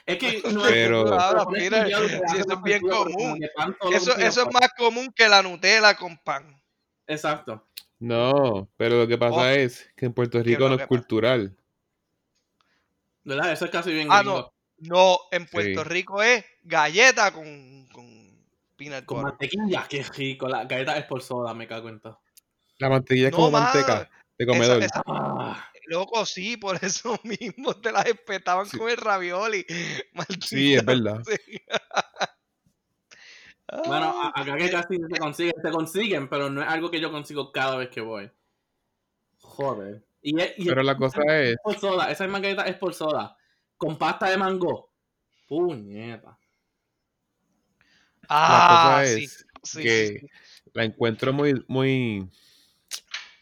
Es que [laughs] no Pero- es Ahora, mira, si eso es bien común. Eso, eso es pan. más común que la Nutella con pan. Exacto. No, pero lo que pasa Oh. es que en Puerto ¿Qué es Rico no es cultural. ¿Verdad? Eso es casi bien Ah, gringo. No, en Puerto Sí. Rico es galleta con, con peanut Con butter. mantequilla, qué rico. La galleta es por soda, me cago en todo. La mantequilla es No, como manteca de Esa- comedor. esa- Ah, loco, sí, por [laughs] eso mismo te las espetaban Sí. con el ravioli. [laughs] Sí, es Maldita verdad. sea. [laughs] bueno, acá que casi no se consiguen, se consiguen, pero no es algo que yo consigo cada vez que voy. Joder. Y, es- y Pero la cosa es, por soda, esa misma galleta es por soda. Con pasta de mango. Puñeta. ah, cosa sí, es sí, que sí, sí. la encuentro muy, muy,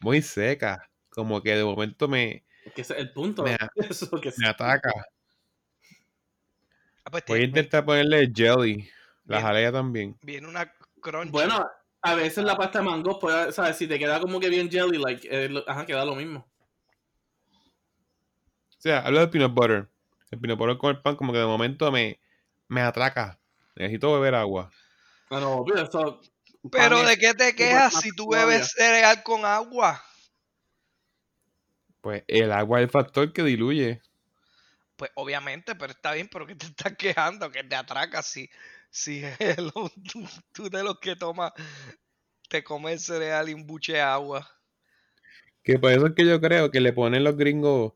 muy seca. Como que de momento me, Es que ese es el punto. Me- [laughs] Eso que me ataca. Ah, pues Voy a tiene- intentar ponerle jelly. La jalea también. viene una crunchy. Bueno, a veces la pasta de mango puede, ¿sabes? Si te queda como que bien jelly, like, eh, lo- ajá, queda lo mismo. O sea, hablo del peanut butter. El peanut butter con el pan como que de momento me, me atraca. Necesito beber agua. Pero eso. Pero ¿de qué te quejas si tú bebes cereal con agua? Pues el agua es el factor que diluye. Pues obviamente, pero está bien, pero ¿qué te estás quejando? Que te atraca si, si [laughs] hello, tú, tú de los que tomas, te comes cereal y un buche de agua. Que por eso es que yo creo que le ponen los gringos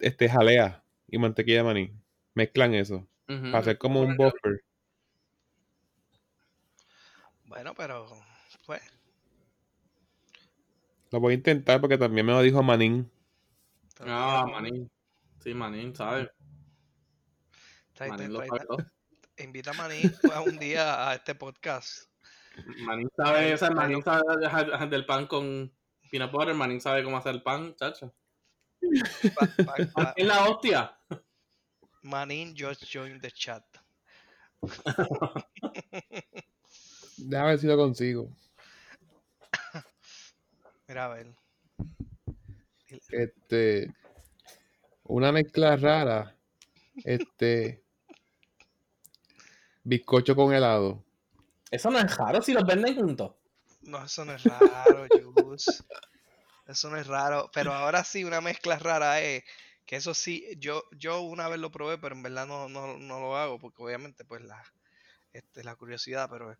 este, jalea y mantequilla de maní. Mezclan eso. Para hacer como un buffer. Bueno, pero pues, Lo voy a intentar porque también me lo dijo Manín. Ah, manín. Sí, manín, ¿sabes? Manín lo sabe todo. invita a Manín pues, un día a este podcast. Manín sabe, o sea, Manín sabe dejar- del pan con peanut butter, Manín sabe cómo hacer el pan, chacho. [laughs] Es la hostia. Manín just joined the chat. [laughs] Déjame ver si lo consigo. Mira, a ver. Este. Una mezcla rara. Este. Bizcocho con helado. Eso no es raro si los venden juntos. No, eso no es raro, Jus. Eso no es raro. Pero ahora sí, una mezcla rara es que eso sí, yo, yo una vez lo probé, pero en verdad no, no, no lo hago, porque obviamente, pues la, este, la curiosidad, pero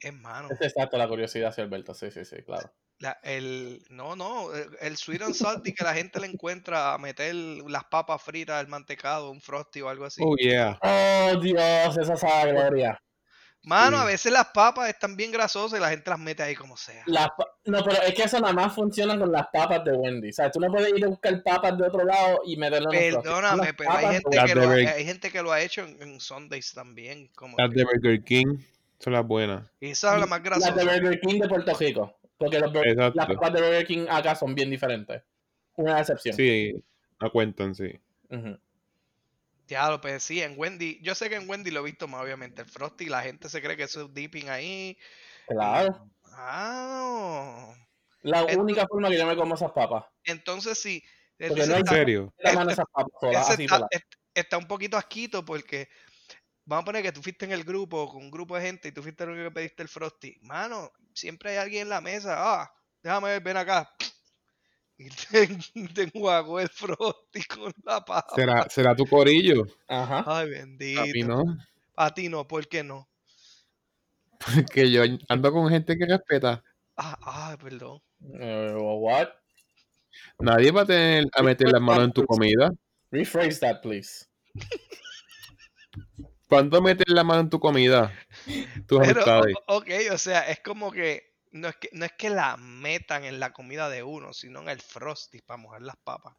es mano. Es exacto la curiosidad, sí, Alberto. Sí, sí, sí, claro. La- el, no, no, el, el sweet and salty que la gente le encuentra a meter las papas fritas, el mantecado, un frosty o algo así. Oh, yeah. Oh, Dios, esa sabe a gloria. Mano, a veces las papas están bien grasosas y la gente las mete ahí como sea. Las pa- no, pero es que eso nada más funciona con las papas de Wendy. O sea, tú no puedes ir a buscar papas de otro lado y meterlo en un frosty. Perdóname, Las pero hay gente, Las que lo hay gente que lo ha hecho en, en Sundays también. Como Las que- de Burger King son las buenas. y esa es la más Las de. Burger King de Puerto Rico. Porque los las papas de Burger King acá son bien diferentes. Una excepción. Sí, no cuentan, sí. Ujú. Diablo, pues sí, en Wendy, yo sé que en Wendy lo he visto más, obviamente. El Frosty, la gente se cree que eso es dipping ahí. Claro. Ah. La Esto- única forma que yo me como esas papas. Entonces, Ese Porque no hay ¿En está, serio? la mano esas papas solas, ese así está- la- está un poquito asquito porque vamos a poner que tú fuiste en el grupo con un grupo de gente y tú fuiste el único que pediste el frosty. Mano, siempre hay alguien en la mesa. Ah, déjame ver, ven acá. [laughs] Y te, [laughs] te enjuagó el frosty con la papa. ¿Será, será tu corillo? Ajá. Ay, A mí bendito. no. A ti no, ¿por qué no? Porque yo ando con gente que respeta. Ah, ah, perdón. Eh, what? Nadie va a tener a meter las manos en tu comida. Rephrase that, please. [laughs] ¿Cuándo metes la mano en tu comida? [laughs] Tus Pero, amistades. ok, o sea, es como que no es que no es que la metan en la comida de uno, sino en el frosty para mojar las papas.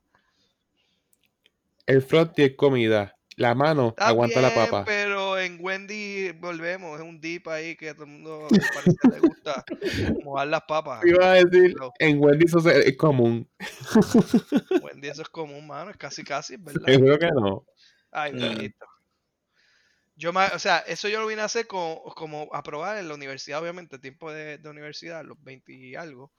El frosty es comida. La mano Está aguanta la papa. Pero en Wendy volvemos, es un dip ahí que a todo el mundo parece que le gusta [laughs] mojar las papas. Iba a decir, No. en Wendy's eso es común. Wendy eso es común, mano, es casi casi, es [laughs] ¿verdad? Seguro que no. Ay, Mm. Yo o sea, eso yo lo vine a hacer como, como a probar en la universidad, obviamente, tiempo de, de universidad, los 20 y algo.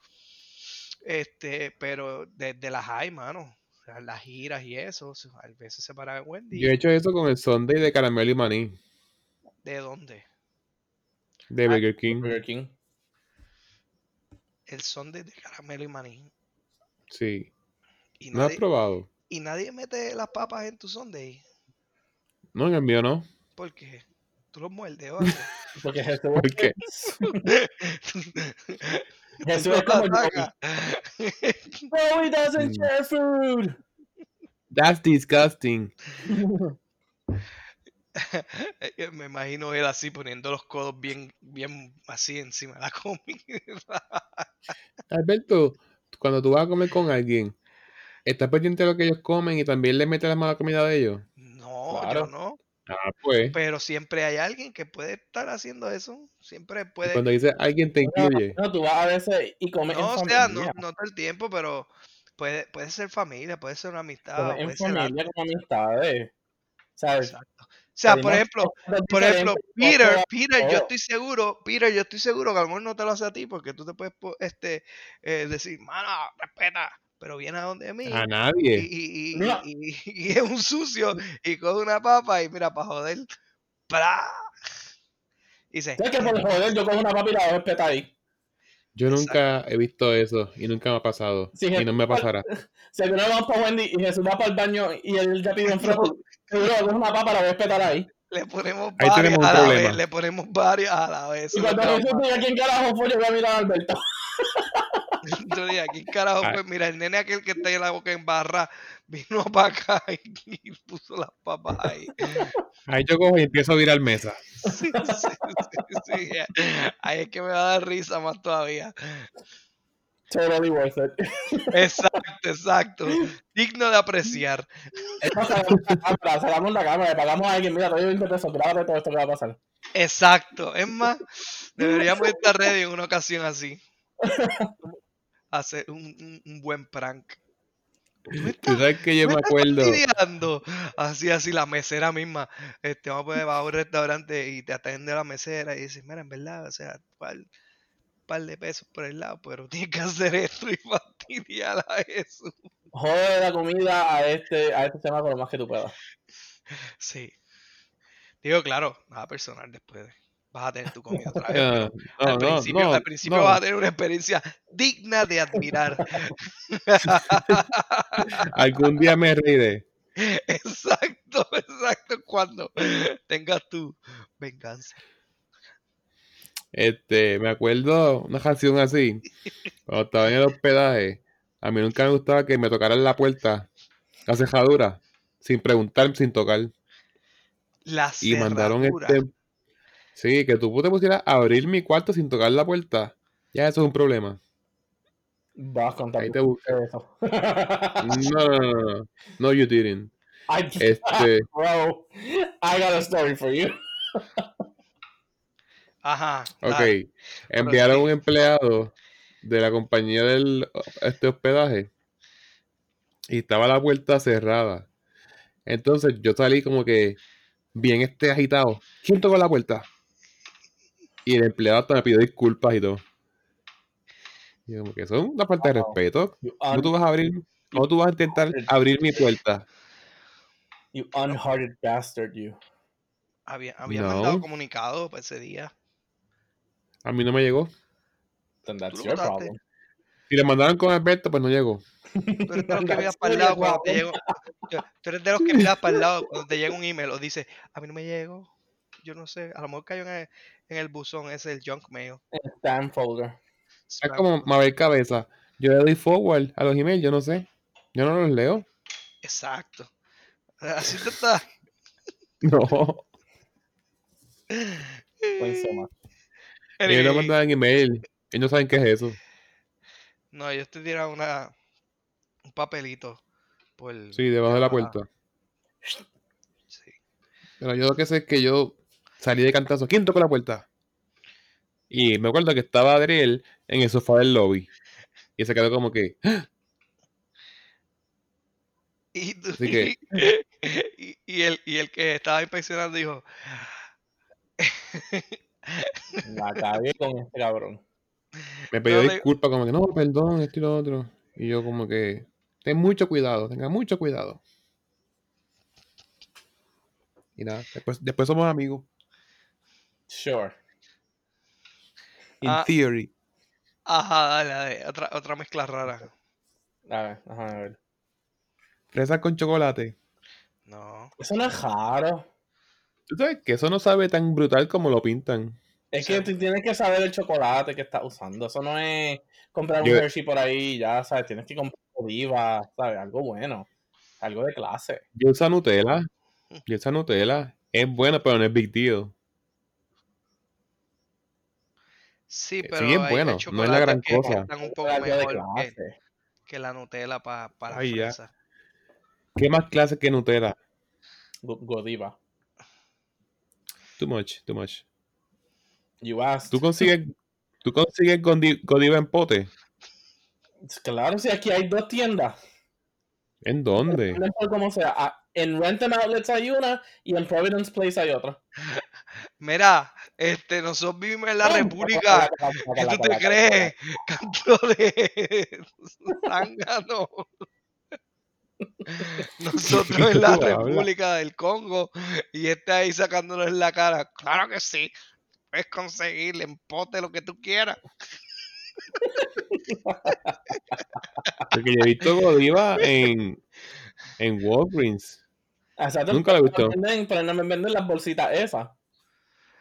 Este, pero desde las high, mano. O sea, las giras y eso, o sea, a veces se paraba en Wendy. Yo he hecho eso con el Sunday de caramelo y maní ¿De dónde? de Ah, Burger King. Burger King. El son de caramelo y maní. Sí. Y ¿No has nadie, probado? y nadie mete las papas en tu sundae. No, en el mío no. [laughs] ¿Por qué? Tú los muerdes, ¿o algo? Porque Jesús, ¿Por qué? Jesús Tú es como. [laughs] No, he doesn't Mm. share food. That's disgusting. [laughs] Eh, Me imagino él así poniendo los codos bien, bien así encima de la comida. Alberto, cuando tú vas a comer con alguien, ¿estás pendiente de lo que ellos comen y también le metes la mano a la comida de ellos? No, Claro. yo no. Ah, pues. Pero siempre hay alguien que puede estar haciendo eso. Siempre puede. Cuando dice alguien te incluye. No, tú vas a veces y comes No, o sea, no, familia. no todo el tiempo, pero puede, puede ser familia, puede ser una amistad. Puede en ser algo. familia como amistades. ¿Sabes? Exacto. O sea, por ejemplo, por ejemplo, Peter, Peter, yo estoy seguro, Peter, yo estoy seguro que a lo mejor no te lo hace a ti porque tú te puedes este, eh, decir, mano, respeta, pero viene a donde mí A nadie. y, y- No. y- y es un sucio y coge una papa y mira, para joder, ¡pra! Y dice, ¿Sabes que por joder yo cojo una papi y la dejo espetar ahí? Yo nunca he visto eso y nunca me ha pasado. Sí, y no me pasará. Si alguna vez vamos para Wendy y Jesús va para el baño y él ya pidió en frente, seguro cojo una papa y la voy a espetar ahí. le ponemos Ahí varias tenemos un a la problema. vez, le ponemos varias a la vez. Y cuando Jesús diga quién carajo fue, yo voy a mirar a Alberto. Yo dije, ¿quién carajo Ah. fue? Mira, el nene aquel que está en la boca en barra vino para acá y, [laughs] y puso las papas ahí. Ahí yo cojo y empiezo a virar mesa. Sí, sí, sí, sí. Ahí es que me va a dar risa más todavía. Totally worth it. Exacto, exacto. Digno de apreciar. Es más, sacamos la cámara, sacamos la cámara, le pagamos a alguien, mira, te doy 20 pesos, grábate todo esto que va a pasar. Exacto. Es más, deberíamos estar ready en una ocasión así. [laughs] Hacer un, un- un buen prank. ¿Tú estás, sabes que yo me estás acuerdo. Así, así, la mesera misma. Este, vamos a poner, vas a un restaurante y te atiende la mesera y dices, mira, en verdad, o sea, par, par de pesos por el lado, pero [laughs] tienes que hacer esto y fastidiar a eso. Jode la comida a este, a este tema con lo más que tú puedas. Sí. Digo, claro, nada personal después. Vas a tener tu comida otra vez. Pero no, al principio, no, al principio no. vas a tener una experiencia digna de admirar. [laughs] Algún día me reiré. exacto, [laughs] exacto. Cuando tengas tu venganza. Este, me acuerdo una canción así. Cuando estaba en el hospedaje, a mí nunca me gustaba que me tocaran la puerta, la cejadura, sin preguntar, sin tocar. La Y mandaron cerradura. este. Sí, que tú te pusieras a abrir mi cuarto sin tocar la puerta. Ya eso es un problema. Vas a contar Ahí te busqué. eso. No, no, no, no. No, you didn't. I, [laughs] Este, bro, I got a story for you. Ajá. ok. dale. Enviaron un empleado de la compañía del este hospedaje y estaba la puerta cerrada. Entonces yo salí como que bien este agitado. ¿Quién tocó la puerta? Y el empleado hasta me pidió disculpas y todo. Y yo como que son una falta de respeto. You ¿Cómo tú vas a abrir ¿Cómo tú vas a intentar abrir mi puerta? You unhearted bastard, you. Había, había No. mandado comunicado para ese día. A mí no me llegó. Then that's your problem. Si le mandaron con Alberto, pues no llegó. Tú eres de los [laughs] que miras para el lado cuando te llega. Tú eres de los que miras para el lado cuando te llega un email o dice, a mí no me llegó. Yo no sé, a lo mejor cayó en el, en el buzón, es el junk mail. Spam folder. Es spam como folder. Mabel Cabeza. Yo le doy forward a los emails, yo no sé. Yo no los leo. Exacto. [laughs] Así te está. [laughs] No. Thanks so much. Ellos no Anyway, mandan email. Ellos no saben qué es eso. No, ellos te tiran una, un papelito. Por, Sí, debajo de la puerta. Sí. Pero yo lo que sé es que yo salí de cantazo. ¿Quién tocó la puerta? Y me acuerdo que estaba Adriel en el sofá del lobby. Y se quedó como que. Y, tú- Así que- [laughs] y, y el, y el que estaba inspeccionando dijo, [laughs] La cagué con este cabrón. Me pidió No disculpas, como que no, perdón, esto y lo otro. Y yo, como que. Ten mucho cuidado, tenga mucho cuidado. Y nada, después, después somos amigos. Sure. In Ah. theory. ajá, dale, dale, otra, otra mezcla rara. A ver, déjame ver. Fresas con chocolate. No. Eso no es raro. Tú sabes que eso no sabe tan brutal como lo pintan. Es Sí. que tú tienes que saber el chocolate que estás usando. Eso no es comprar un Yo- Hershey por ahí y ya, ¿sabes? Tienes que comprar Viva, ¿sabes? Algo bueno. Algo de clase. Yo uso Nutella. Yo uso Nutella. Es bueno, pero no es big deal. Sí, sí, pero es bueno, no es la gran que cosa. están un poco Algo de mejor que, la Nutella pa- para Ay, ya. fresa. ¿Qué más clase que Nutella? Go- Godiva. Too much, too much. You asked. ¿Tú consigues, tú consigues Godiva en pote? Claro, si aquí hay dos tiendas. ¿En dónde? No importa cómo sea. Ah, En Rentham Outlets hay una y en Providence Place hay otra. Mira, este, nosotros vivimos en la. República. ¿Qué tú te crees? Canto de zángano. [laughs] Nosotros en la. República del Congo y este ahí sacándonos en la cara. Claro que sí. Puedes conseguirle en pote lo que tú quieras. Porque yo he visto Godiva en, en Walgreens. Exacto, Nunca lo he visto. Pero no me venden las bolsitas esas.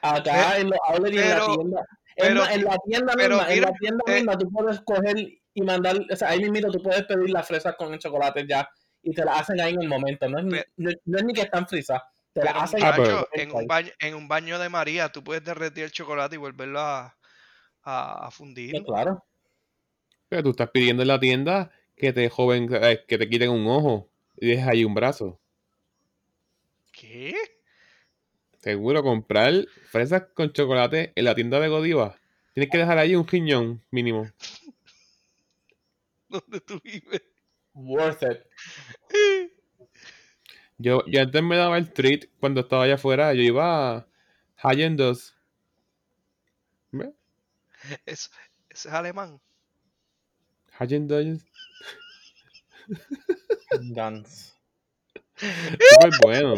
Acá en los outlets y en la tienda. Pero- en la tienda pero misma, en la tienda eh, misma tú puedes coger y mandar, o sea, ahí mismo tú puedes pedir las fresas con el chocolate ya y te las hacen ahí en el momento. No es, ni, Pe- no, no es ni que están frisas, te las hacen ahí. muchacho, en, un baño, en un baño de María tú puedes derretir el chocolate y volverlo a, a, a fundir. Sí, claro. Pero tú estás pidiendo en la tienda que te joven, eh, que te quiten un ojo y dejes ahí un brazo. ¿Qué? Seguro, comprar fresas con chocolate en la tienda de Godiva. Tienes que dejar ahí un riñón mínimo. [laughs] ¿Dónde tú vives? Worth it. [laughs] Yo, yo antes me daba el treat cuando estaba allá afuera. Yo iba a. Eso, eso es alemán. Hayendos. Guns. [laughs] Súper bueno.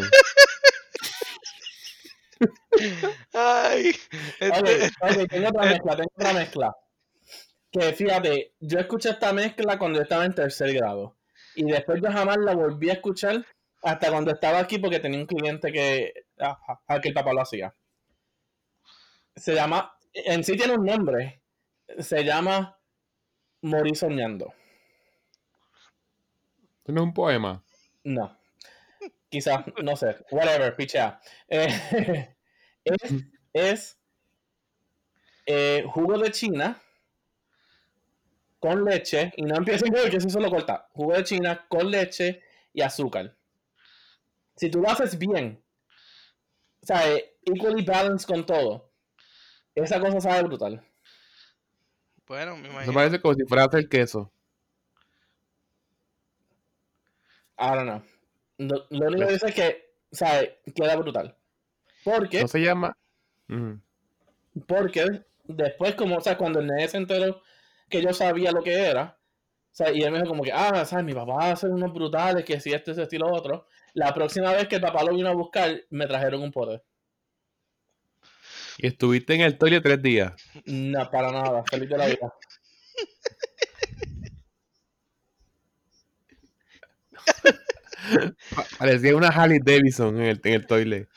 Ay, este, ok, tengo otra mezcla, tengo otra mezcla. Que fíjate, yo escuché esta mezcla cuando yo estaba en tercer grado. Y después yo jamás la volví a escuchar hasta cuando estaba aquí porque tenía un cliente que, ah, ah, que el papá lo hacía. Se llama, en sí tiene un nombre. Se llama Morir Soñando. No es un poema. No. Quizás, no sé. Whatever, pichea. Eh, [laughs] es es eh, jugo de China con leche. Y no empiecen que eso solo corta. Jugo de China con leche y azúcar. Si tú lo haces bien, o sea, eh, equally balanced con todo, esa cosa sabe brutal. bueno, me Eso imagino. parece como si fuera a hacer queso. I don't know. Lo, lo único que dice es que, sabe, queda brutal. Porque No se llama. Ujú. Porque después, como, o sea, cuando el nene se enteró que yo sabía lo que era, O sea, y él me dijo como que, ah, ¿sabes? Mi papá va a hacer unos brutales, que si este, ese estilo, otro. La próxima vez que el papá lo vino a buscar, me trajeron un pote. Y estuviste en el toile tres días. No, para nada. Feliz de la vida. [laughs] Pa- Parecía una Harley Davidson en el, en el toile.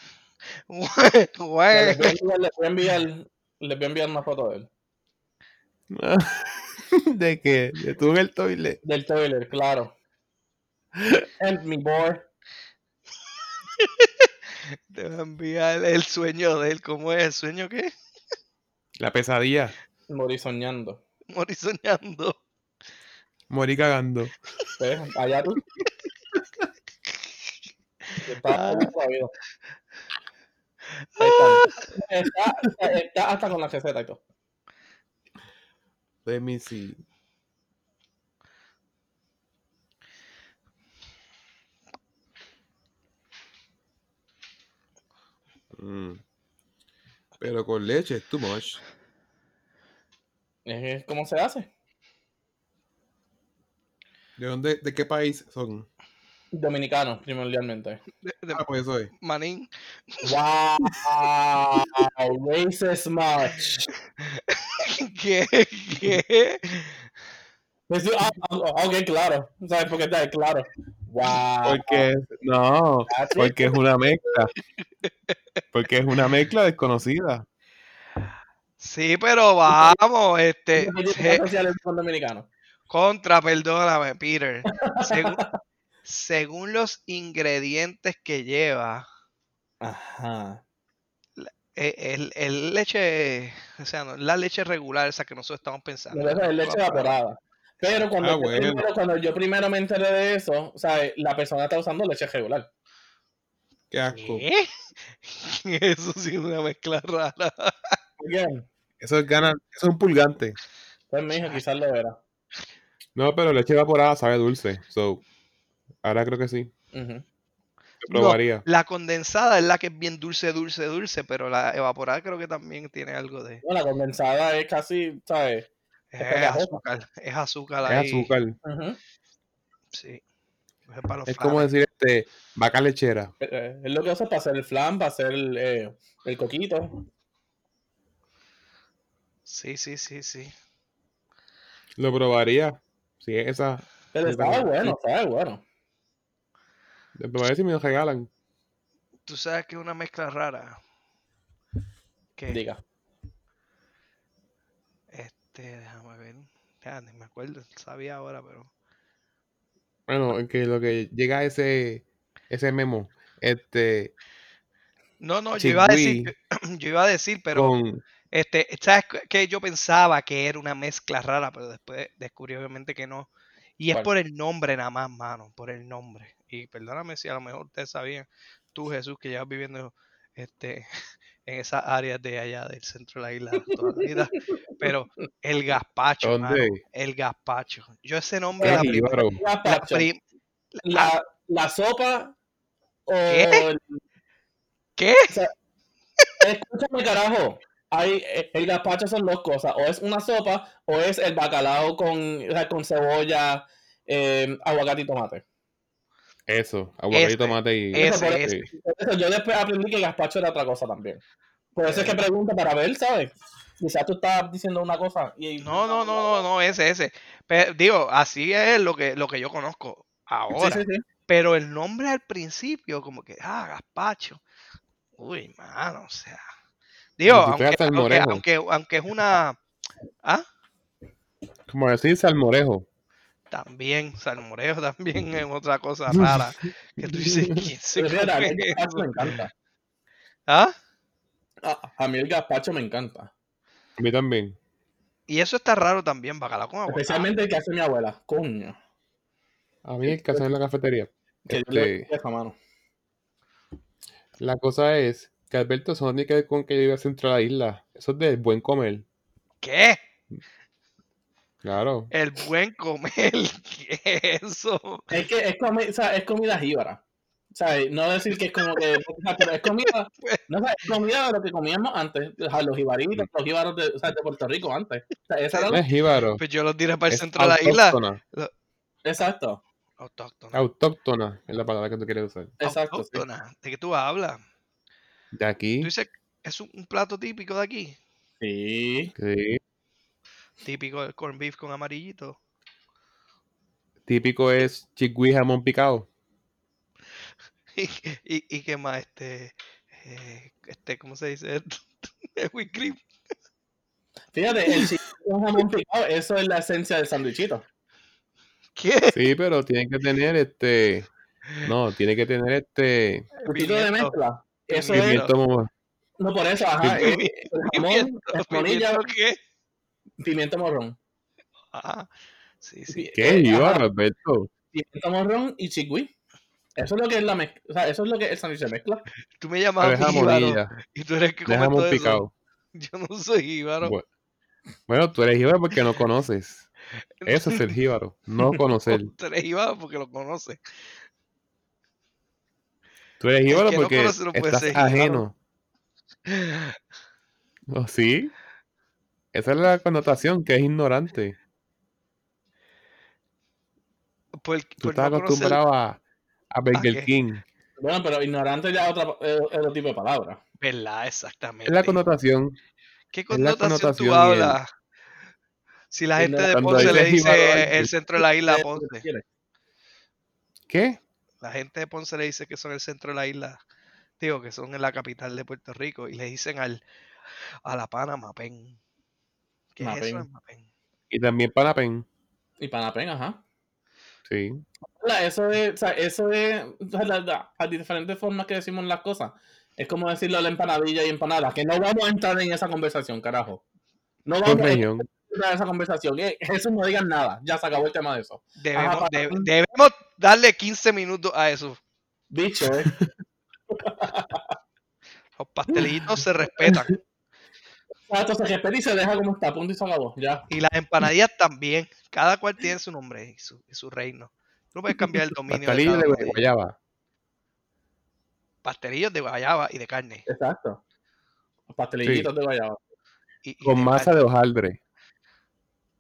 Les Güey. voy, a enviar, les voy a enviar, les voy a enviar una foto de él. [laughs] ¿De qué? ¿De tú en el toile? Del toilet, claro. Help me, boy. Te voy a enviar el sueño de él. ¿Cómo es el sueño qué? La pesadilla. Morí soñando. Morir soñando. Morí cagando. Allá tú. [laughs] Está Ah. Ahí [laughs] está. Está, está- hasta con la receta y todo. Let me see. Mm. Pero con leche es too much. Es como se hace. ¿De dónde, de qué país son? Dominicano, primordialmente. De- de- Ah, pues eso es. manín. Wow. Racist much. [laughs] ¿Qué? ¿Qué? Pues ah, ok, claro. ¿Sabes por qué está? Claro. Wow. Porque, no, porque es una mezcla. Porque es una mezcla desconocida. Sí, pero vamos, este. ¿Qué tipo se- de sociales son dominicanos? Contra, perdóname, Peter. Según, [laughs] según los ingredientes que lleva, Ajá. eh, el, el leche, o sea, no, la leche regular, esa que nosotros estamos pensando. Es leche evaporada. Pero cuando, Ah, yo bueno. primero, cuando yo primero me enteré de eso, o sea, la persona está usando leche regular. Qué asco. ¿Qué? [laughs] Eso sí es una mezcla rara. Bien. Eso es gana, eso es un pulgante. Pues mi hijo quizás lo verá. No, pero leche evaporada sabe dulce. So, ahora creo que sí. Ujú. Lo probaría. La condensada es la que es bien dulce, dulce, dulce, pero la evaporada creo que también tiene algo de... No, la condensada es casi, ¿sabes? Es azúcar, es azúcar Es ahí. azúcar. Ujú. Sí. Es para Es como decir este vaca lechera. Eh, eh, Es lo que usa para hacer el flan, para hacer el, eh, el coquito. Sí, sí, sí, sí. Lo probaría. Si es esa. Pero Sí, sabe pero- bueno, sabe bueno. Lo probaría si me lo regalan. Tú sabes que es una mezcla rara. Que Diga. este, déjame ver. Ya, ni me acuerdo, sabía ahora, pero. Bueno, en que lo que llega a ese, ese memo, este, No, no, yo iba a decir, [clears throat] yo iba a decir, pero con, este, ¿sabes qué? que yo pensaba que era una mezcla rara, pero después descubrí obviamente que no. Y es ¿Cuál? por el nombre nada más, mano, por el nombre. Y perdóname si a lo mejor ustedes sabían, tú Jesús, que llevas viviendo este, [laughs] en esas áreas de allá del centro de la isla toda la vida, [laughs] pero el gazpacho, mano, ¿dónde? el gazpacho. Yo ese nombre ¿Qué la, es prim- la prim- La, la sopa o ¿Qué? el- ¿Qué? escúchame carajo hay eh, el gazpacho son dos cosas o es una sopa o es el bacalao con, o sea, con cebolla eh, aguacate y tomate Eso, aguacate Ese, y tomate y... ese, Eso ese. eso yo después aprendí que gazpacho era otra cosa también por eso es que pregunto para ver ¿sabes? quizás tú estás diciendo una cosa y No, no, no, no, no, ese, ese. Pero, digo, así es lo que, lo que yo conozco ahora. sí, sí. Pero el nombre al principio, como que, ah, gazpacho. Uy, mano, o sea. Digo, aunque, aunque, aunque es una. Ah, Como decir salmorejo. También, salmorejo también es otra cosa rara. Que tú dices, [laughs] ¿quién se Pero fíjate, a mí come el gazpacho me encanta ¿Ah? a, a mí el gazpacho me encanta A mí también. Y eso está raro también, bacalao con aguacate. especialmente el que hace mi abuela coño A mí el que hacen en la cafetería. que Este, mano la cosa es que Alberto, eso no tiene que ver con que yo viva centro de la isla. Eso es del buen comer. ¿Qué? Claro. El buen comer. ¿Qué es eso? Es que es, comi- o sea, es comida jíbara. ¿sabes? No decir que es como que, o sea, pero es comida, no sé, es comida de lo que comíamos antes, o sea, los ibaritos, los íbaros de, o sea, de Puerto Rico antes. O sea, esa era No es jíbaro. Pues yo los diré para el Es centro de la isla. autóctona. Exacto, Autóctona. Autóctona es la palabra que tú quieres usar. exacto, sí. Autóctona. ¿De qué tú hablas? De aquí. Tú dices, es un, un plato típico de aquí. Sí. Sí. Típico del corn beef con amarillito. Típico es chigüí jamón picado. [laughs] y, y, y qué más, este, eh, este, ¿cómo se dice? [laughs] El whipped cream. Fíjate, el jamón picado, eso es la esencia del sandwichito. ¿Qué? Sí, pero tienen que tener este. No, tiene que tener este. El tipo de Pimiento. mezcla. Eso es, Pimiento no por eso, ajá, es Pimi- el jamón, Pimiento, ¿Pimiento qué? Pimiento morrón. Ah, sí, sí. ¿Qué Eh, iba, ajá, Alberto? Pimiento morrón y chigüí. Eso es lo que es la mezcla, o sea, eso es lo que es el sándwich de mezcla. Tú me llamas jamonilla. y tú eres el que come eso. picado. [laughs] Yo no soy jíbaro. Bu- Bueno, tú eres jíbaro porque no conoces. [laughs] Eso es el jíbaro. No [laughs] conocer. Tú eres jíbaro porque lo conoces. Tú eres jíbaro que no porque conoce no estás ajeno. ¿Oh, ¿Sí? Esa es la connotación, que es ignorante. Por, Tú por estás no conocer- acostumbrado a, a Burger? King. Bueno, pero ignorante ya es otra, es otro tipo de palabra. ¿Verdad? Es Exactamente. la connotación. ¿Qué connotación, connotación tú hablas? Si la gente de Ponce le dice el centro de la isla a ¿Qué Ponce. ¿Qué? La gente de Ponce le dice que son el centro de la isla. Digo, que son en la capital de Puerto Rico. Y le dicen al, a la pana Mapen. ¿Qué es eso Mapen. en Mapen? Y también Panapen. Y panapen, ajá. Sí. Eso es, o sea, eso es, o sea, la- la- las diferentes formas que decimos las cosas. Es como decirlo a la empanadilla y empanada, que no vamos a entrar en esa conversación, carajo. No vamos a región. entrar en esa conversación. Eh, Jesús, no digan nada. Ya se acabó el tema de eso. Debemos, de- debemos darle 15 minutos a eso. Bicho, eh. Los pastelillitos se respetan. [laughs] Entonces, que espera y se deja como está. Punto y se acabó. Ya. Y las empanadillas también. Cada cual tiene su nombre y su, y su reino. Tú no puedes cambiar el [laughs] dominio de Pastelillo cada de uno. guayaba. Pastelillos de guayaba y de carne. Exacto. Pastelillitos de guayaba. Y, y Con de masa carne. de hojaldre.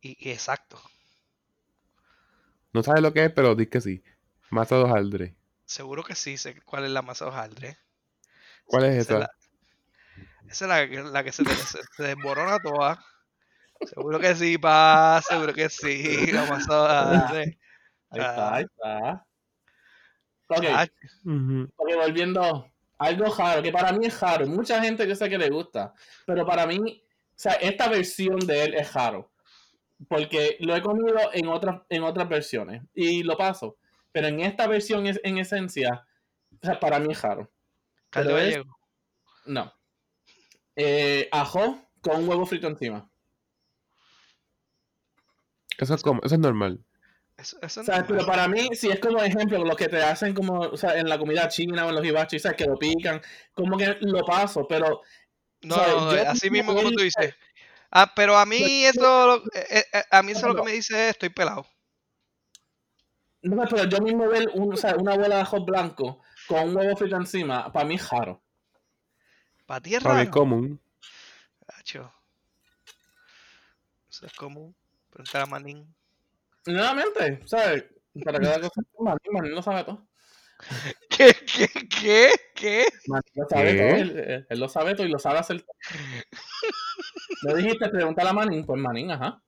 Y, y exacto. No sabes lo que es, pero di que sí. Masa de hojaldre. Seguro que sí sé cuál es la masa de hojaldre. ¿Cuál es Esa esa? Es la, que- la que se, te- se, se desborona toda. Seguro que sí, pa. Seguro que sí. La hojaldre. Ahí está, ahí está. Ok, Ah, Ujú. ok, volviendo. Algo raro, que para mí es raro. Mucha gente yo sé que le gusta. Pero para mí, o sea, esta versión de él es raro. Porque lo he comido en otras, en otras versiones. Y lo paso. Pero en esta versión, es- en esencia, o sea, para mí es raro. caldo pero es- gallego. No. Eh, ajo con un huevo frito encima. Eso es como, eso es normal. Eso, eso O sea, pero para mí, si es como ejemplo, lo que te hacen como, o sea, en la comida china o en los hibachis, ¿sabes? Que lo pican, como que lo paso, pero No, sea, no, yo así mismo como tú dices. Ah, pero a mí eso, lo- eh, eh, a mí eso lo que me dice es estoy pelado. no, pero yo mismo ver un, o sea, una bola de ajo blanco con un huevo frito encima, para mí es raro. Para ti es Para mí es raro. común. Gacho. Eso es común. Preguntar a Manín. Nuevamente, ¿sabes? Para cada cosa, Manín, Manín lo sabe todo. [laughs] ¿Qué? ¿Qué? ¿Qué? ¿Qué? Manín lo sabe ¿Qué? todo, él, él- él lo sabe todo y lo sabe hacer todo. [laughs] ¿No dijiste preguntar a Manín? Pues Manín, ajá.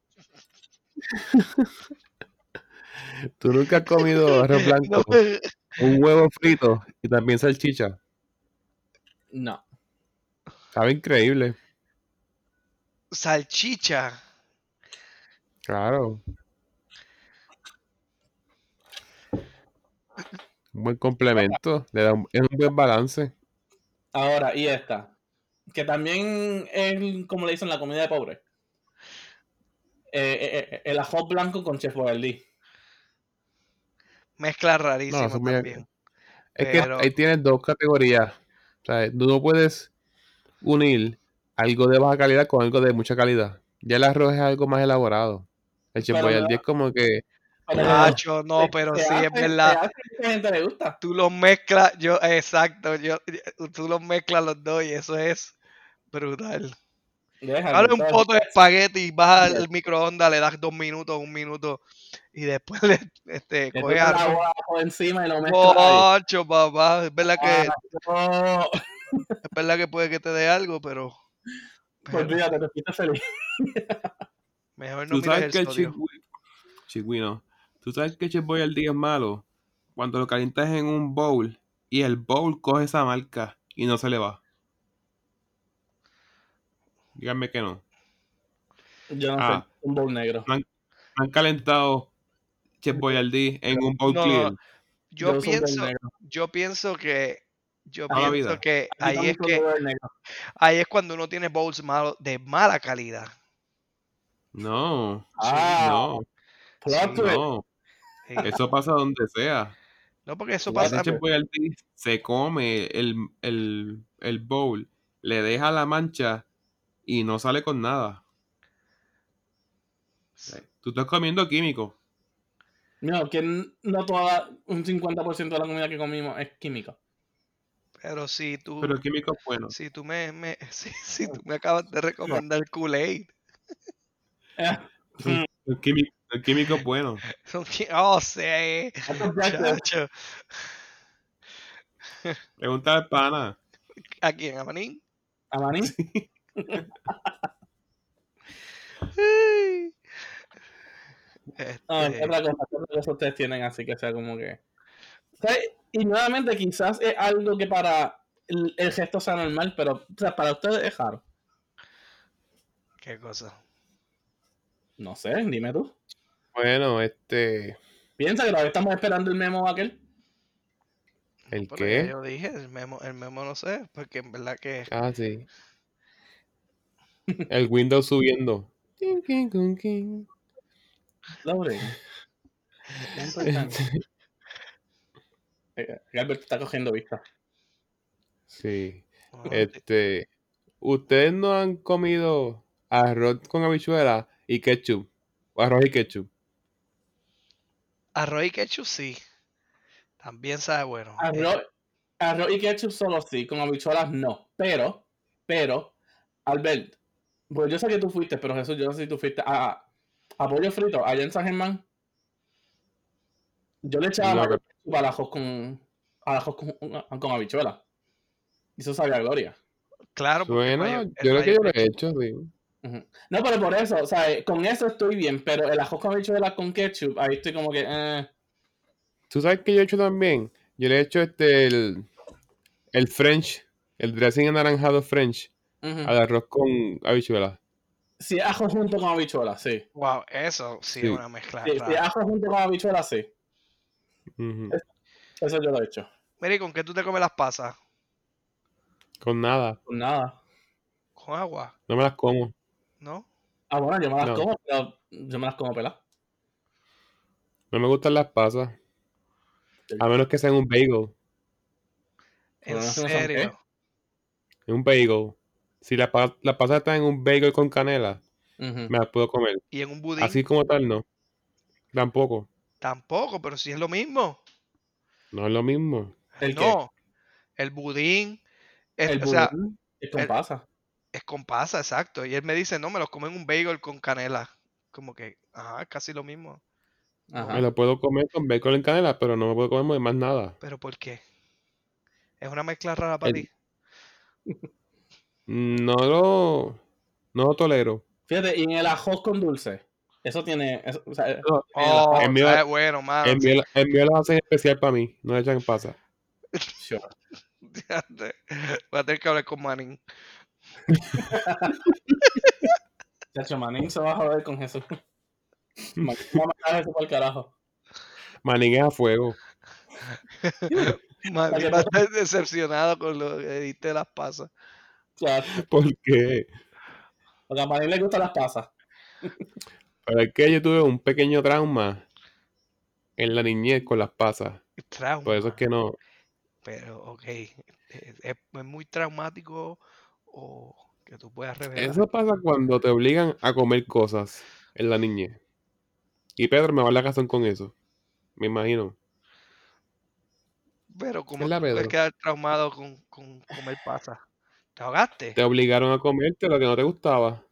[laughs] Tú nunca has comido arroz blanco, No, un huevo frito y también salchicha. No. Sabe increíble. salchicha. Claro. Un buen complemento. Le da un, es un buen balance. Ahora, y esta. Que también es como le dicen la comida de pobre. Eh, eh, eh, el ajo blanco con chef Boyardee. Mezcla rarísimo No, eso es muy- también. Es Pero- que ahí tienes dos categorías. O sea, tú no puedes unir algo de baja calidad con algo de mucha calidad. Ya el arroz es algo más elaborado. El no- es como que Nacho, no, pero sí, es hace- verdad. hace gusta. Tú los mezclas, yo, exacto, yo, tú los mezclas los dos y eso es brutal. Dale un pote de espagueti, vas al microondas, le das dos minutos, un minuto y después le este, arroz. agua por encima y lo mezclas ahí. Ocho, papá, es verdad que Ah, no. Es verdad que puede que te dé algo, pero, pero Olvídate, te fuiste feliz. mejor no Tú sabes el que el sodio. chigui- chigüino. Tú sabes que Chip Boy al día es malo. Cuando lo calientas en un bowl y el bowl coge esa marca y no se le va. Díganme que no. Yo no Ah. sé, un bowl negro. Han calentado Chef Boyardee en un bowl No, clear. Yo pienso, yo pienso que yo Toda pienso vida. que ahí es que ahí es cuando uno tiene bowls malos de mala calidad. No, Ah, no, plot sí, twist. no. Sí. Eso pasa donde sea. No, porque eso pasa. Se come el, el, el bowl, le deja la mancha y no sale con nada. Tú estás comiendo químico. No, que no toda, un 50% de la comida que comimos es química. Pero si tú, Pero el químico es bueno. si tú me, me [laughs] si, si tú [laughs] me acabas de recomendar Kool-Aid, [laughs] El químico, el químico es bueno. oh, sí, chacho. Pregunta al pana. ¿A quién? ¿A Manín? ¿A Maní? Ah, ¿qué Este, otra cosa, ¿Qué otra cosa ustedes tienen así que sea como que... Sea, y nuevamente quizás es algo que para el, el gesto sea normal, pero o sea, para ustedes es raro. ¿Qué cosa? No sé, dime tú. Bueno, este. Piensa que todavía estamos esperando el memo aquel. ¿El qué? yo dije, el memo, el memo no sé, porque en verdad que Ah, sí. El Windows subiendo. King, king, king, king. [laughs] Loading. Bien importante. Eh, Albert está cogiendo vista. Sí. oh, Este. ¿Ustedes no han comido arroz con habichuela y ketchup? O arroz y ketchup. arroz y ketchup sí. También sabe bueno. Eh, Arroz, arroz y ketchup solo sí, con habichuelas no. Pero, pero, Albert, pues yo sé que tú fuiste, pero Jesús, yo no sé si tú fuiste a, a pollo frito allá en San Germán. Yo le echaba No, ajo con, al ajo con, con habichuela. Y eso sabía a gloria. claro, Bueno, yo creo que yo lo he hecho, sí. No, pero por eso, o sea, con eso estoy bien, pero el ajo con habichuela con ketchup, ahí estoy como que, eh, ¿Tú sabes qué yo he hecho también? Yo le he hecho este, el, el French, el dressing anaranjado French al arroz con habichuela. Si es ajo junto con habichuela, sí. Wow, eso sí, Sí. es una mezcla. Sí, es ajo junto con habichuela, sí. Eso yo lo he hecho. Mira, ¿y con qué tú te comes las pasas? Con nada. Pues nada. Con agua, No me las como. ¿no? Ah, bueno, yo me las No. como, pero yo me las como peladas. No me gustan las pasas. A menos que sean un bagel. En Pero no sé, ¿no son serio. Un bagel. Si las pa- las pasas están en un bagel con canela, me las puedo comer. Y en un budín Así como tal, no. Tampoco. Tampoco, pero si es lo mismo. No es lo mismo. ¿El qué? no, el budín, es, El o sea, budín es con el- pasa. es con pasa, exacto. Y él me dice, no, me los como en un bagel con canela. Como que, ajá, es casi lo mismo. Ajá. Me lo puedo comer con bacon en canela, pero no me puedo comer más nada. ¿Pero por qué? Es una mezcla rara para El- ti. [laughs] No lo, no lo tolero. Fíjate, y en el ajo con dulce. Eso tiene. eso- o sea, tiene la- Oh, mío- sabe bueno, mano. el, mío, el mío lo hacen especial para mí. No le echan pasa. sure. Voy a tener que hablar con Manning. Chacho, Manín se va a joder con Jesús. Manín va a matar a Jesús por el carajo. Manín es a fuego. Manning va a estar decepcionado con lo que diste de las pasas. Claro, ¿Por qué? porque a Manín le gustan las pasas. Pero es que yo tuve un pequeño trauma en la niñez con las pasas. Trauma. Por eso es que no. Pero, ok. ¿Es, es- es muy traumático o que tú puedas revelar? Eso pasa cuando te obligan a comer cosas en la niñez. Y Pedro me va a la razón con eso. Me imagino. Pero como Es la tú puedes quedar traumado con, con comer pasa. ¿Te ahogaste? Te obligaron a comerte lo que no te gustaba.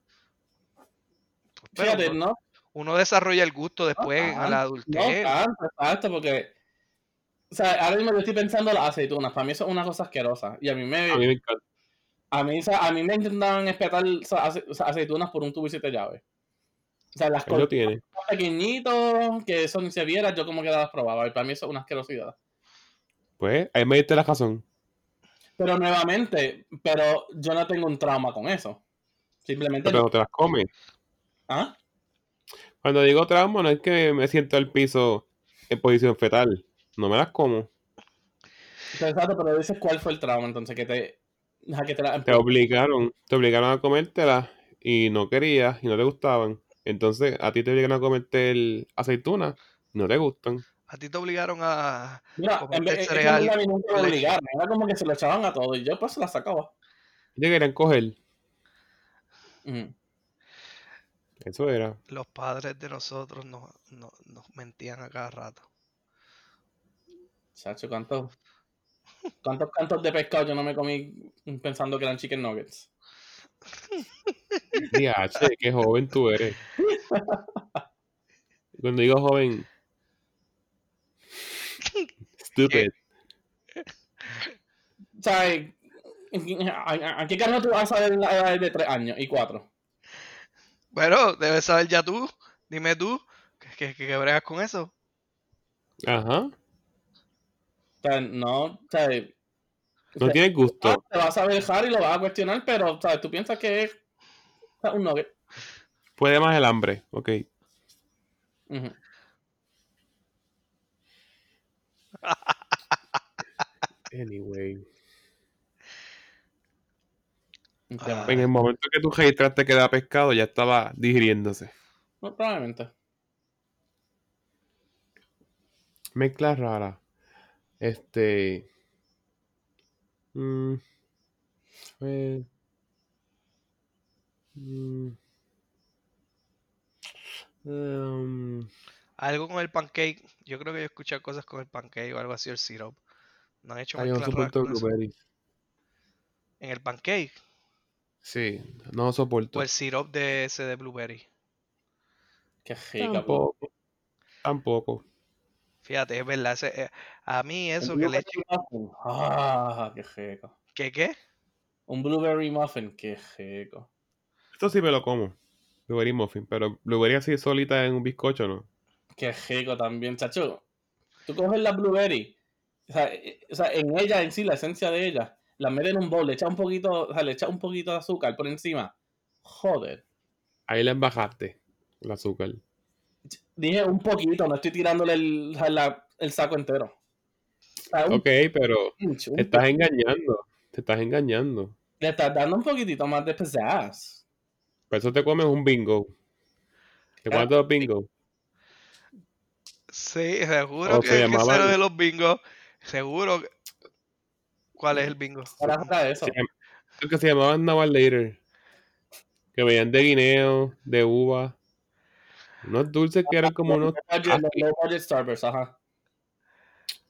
Pero Fíjate, no, uno desarrolla el gusto después tanto, la no adultez. tanto, exacto, porque. O sea, ahora mismo yo estoy pensando en las aceitunas. Para mí eso es una cosa asquerosa. Y a mí me. A mí me encanta. A mí, o sea, a mí me intentaban espetar o sea, ace- o sea, aceitunas por un tubo y siete llaves. O sea, las Él lo tiene. cosas pequeñitos, que eso ni se viera, yo como que las probaba. Y para mí eso es una asquerosidad. Pues, ahí me diste la razón. Pero nuevamente, pero yo no tengo un trauma con eso. Simplemente. Pero no te las comes. ¿Ah? Cuando digo trauma, no es que me siento al piso en posición fetal. No me las como. Exacto, pero dices cuál fue el trauma, entonces que te. que te la- Te obligaron, te obligaron a comértelas y no querías y no te gustaban. Entonces, a ti te obligan a comerte el aceituna, no te gustan. A ti te obligaron a Mira, en vez, que cereal obligaron. Era como que se lo echaban a todo y yo pues se la sacaba. Te querían coger. Ujú. Eso era. Los padres de nosotros nos, nos, nos mentían a cada rato. Chacho, ¿cuántos, ¿cuántos cantos de pescado yo no me comí pensando que eran chicken nuggets? [laughs] Diache, qué joven tú eres. Cuando digo joven. Stupid. O sea, eh, ¿a, a- a qué carro tú vas a ver la edad de 3 años y 4? Bueno, debes saber ya tú. Dime tú. ¿Que, que, que bregas con eso? Ajá. O sea, no, o sea, No tienes gusto. te vas a Harry y lo vas a cuestionar, pero, ¿sabes? Tú piensas que es o sea, un nugget. Puede más el hambre. Ok. Anyway. Un Ah. En el momento que tú registraste que era pescado, ya estaba digiriéndose. No, probablemente. Mezcla rara. Este. mm, pues, mm, um, Algo con el pancake. Yo creo que yo escuché cosas con el pancake o algo así, el syrup. No han hecho mezclas raras. En el pancake. Sí, no soporto. O el syrup de ese de blueberry. Qué rica. po. Tampoco. Tampoco. Fíjate, es verdad. ese, eh, a mí eso que le muffin. Ah, qué rico. ¿Qué qué? Un blueberry muffin, qué rico. Esto sí me lo como. Blueberry muffin, pero blueberry así solita en un bizcocho, ¿no? Qué rico también, chacho. Tú coges la blueberry, o sea, eh, o sea, en ella en sí, la esencia de ella, la metes en un bowl, le echas un poquito, o sea, le echas un poquito de azúcar por encima. Joder. Ahí le embajaste el azúcar. Dije un poquito, no estoy tirándole el, la- el saco entero. O sea, un Ok, pero pinch, te estás engañando. Te estás engañando. Le estás dando un poquitito más de pizzazz. Por eso te comes un bingo. ¿Te Ah, comes dos bingo? Sí, seguro O que se es que de los bingos. Seguro. ¿Cuál es el bingo? Ahora saca eso. Creo que se llamaban Naval Later. Que venían de guineo, de uva. Unos dulces que eran como unos... Low budget, low budget Starburst, ajá.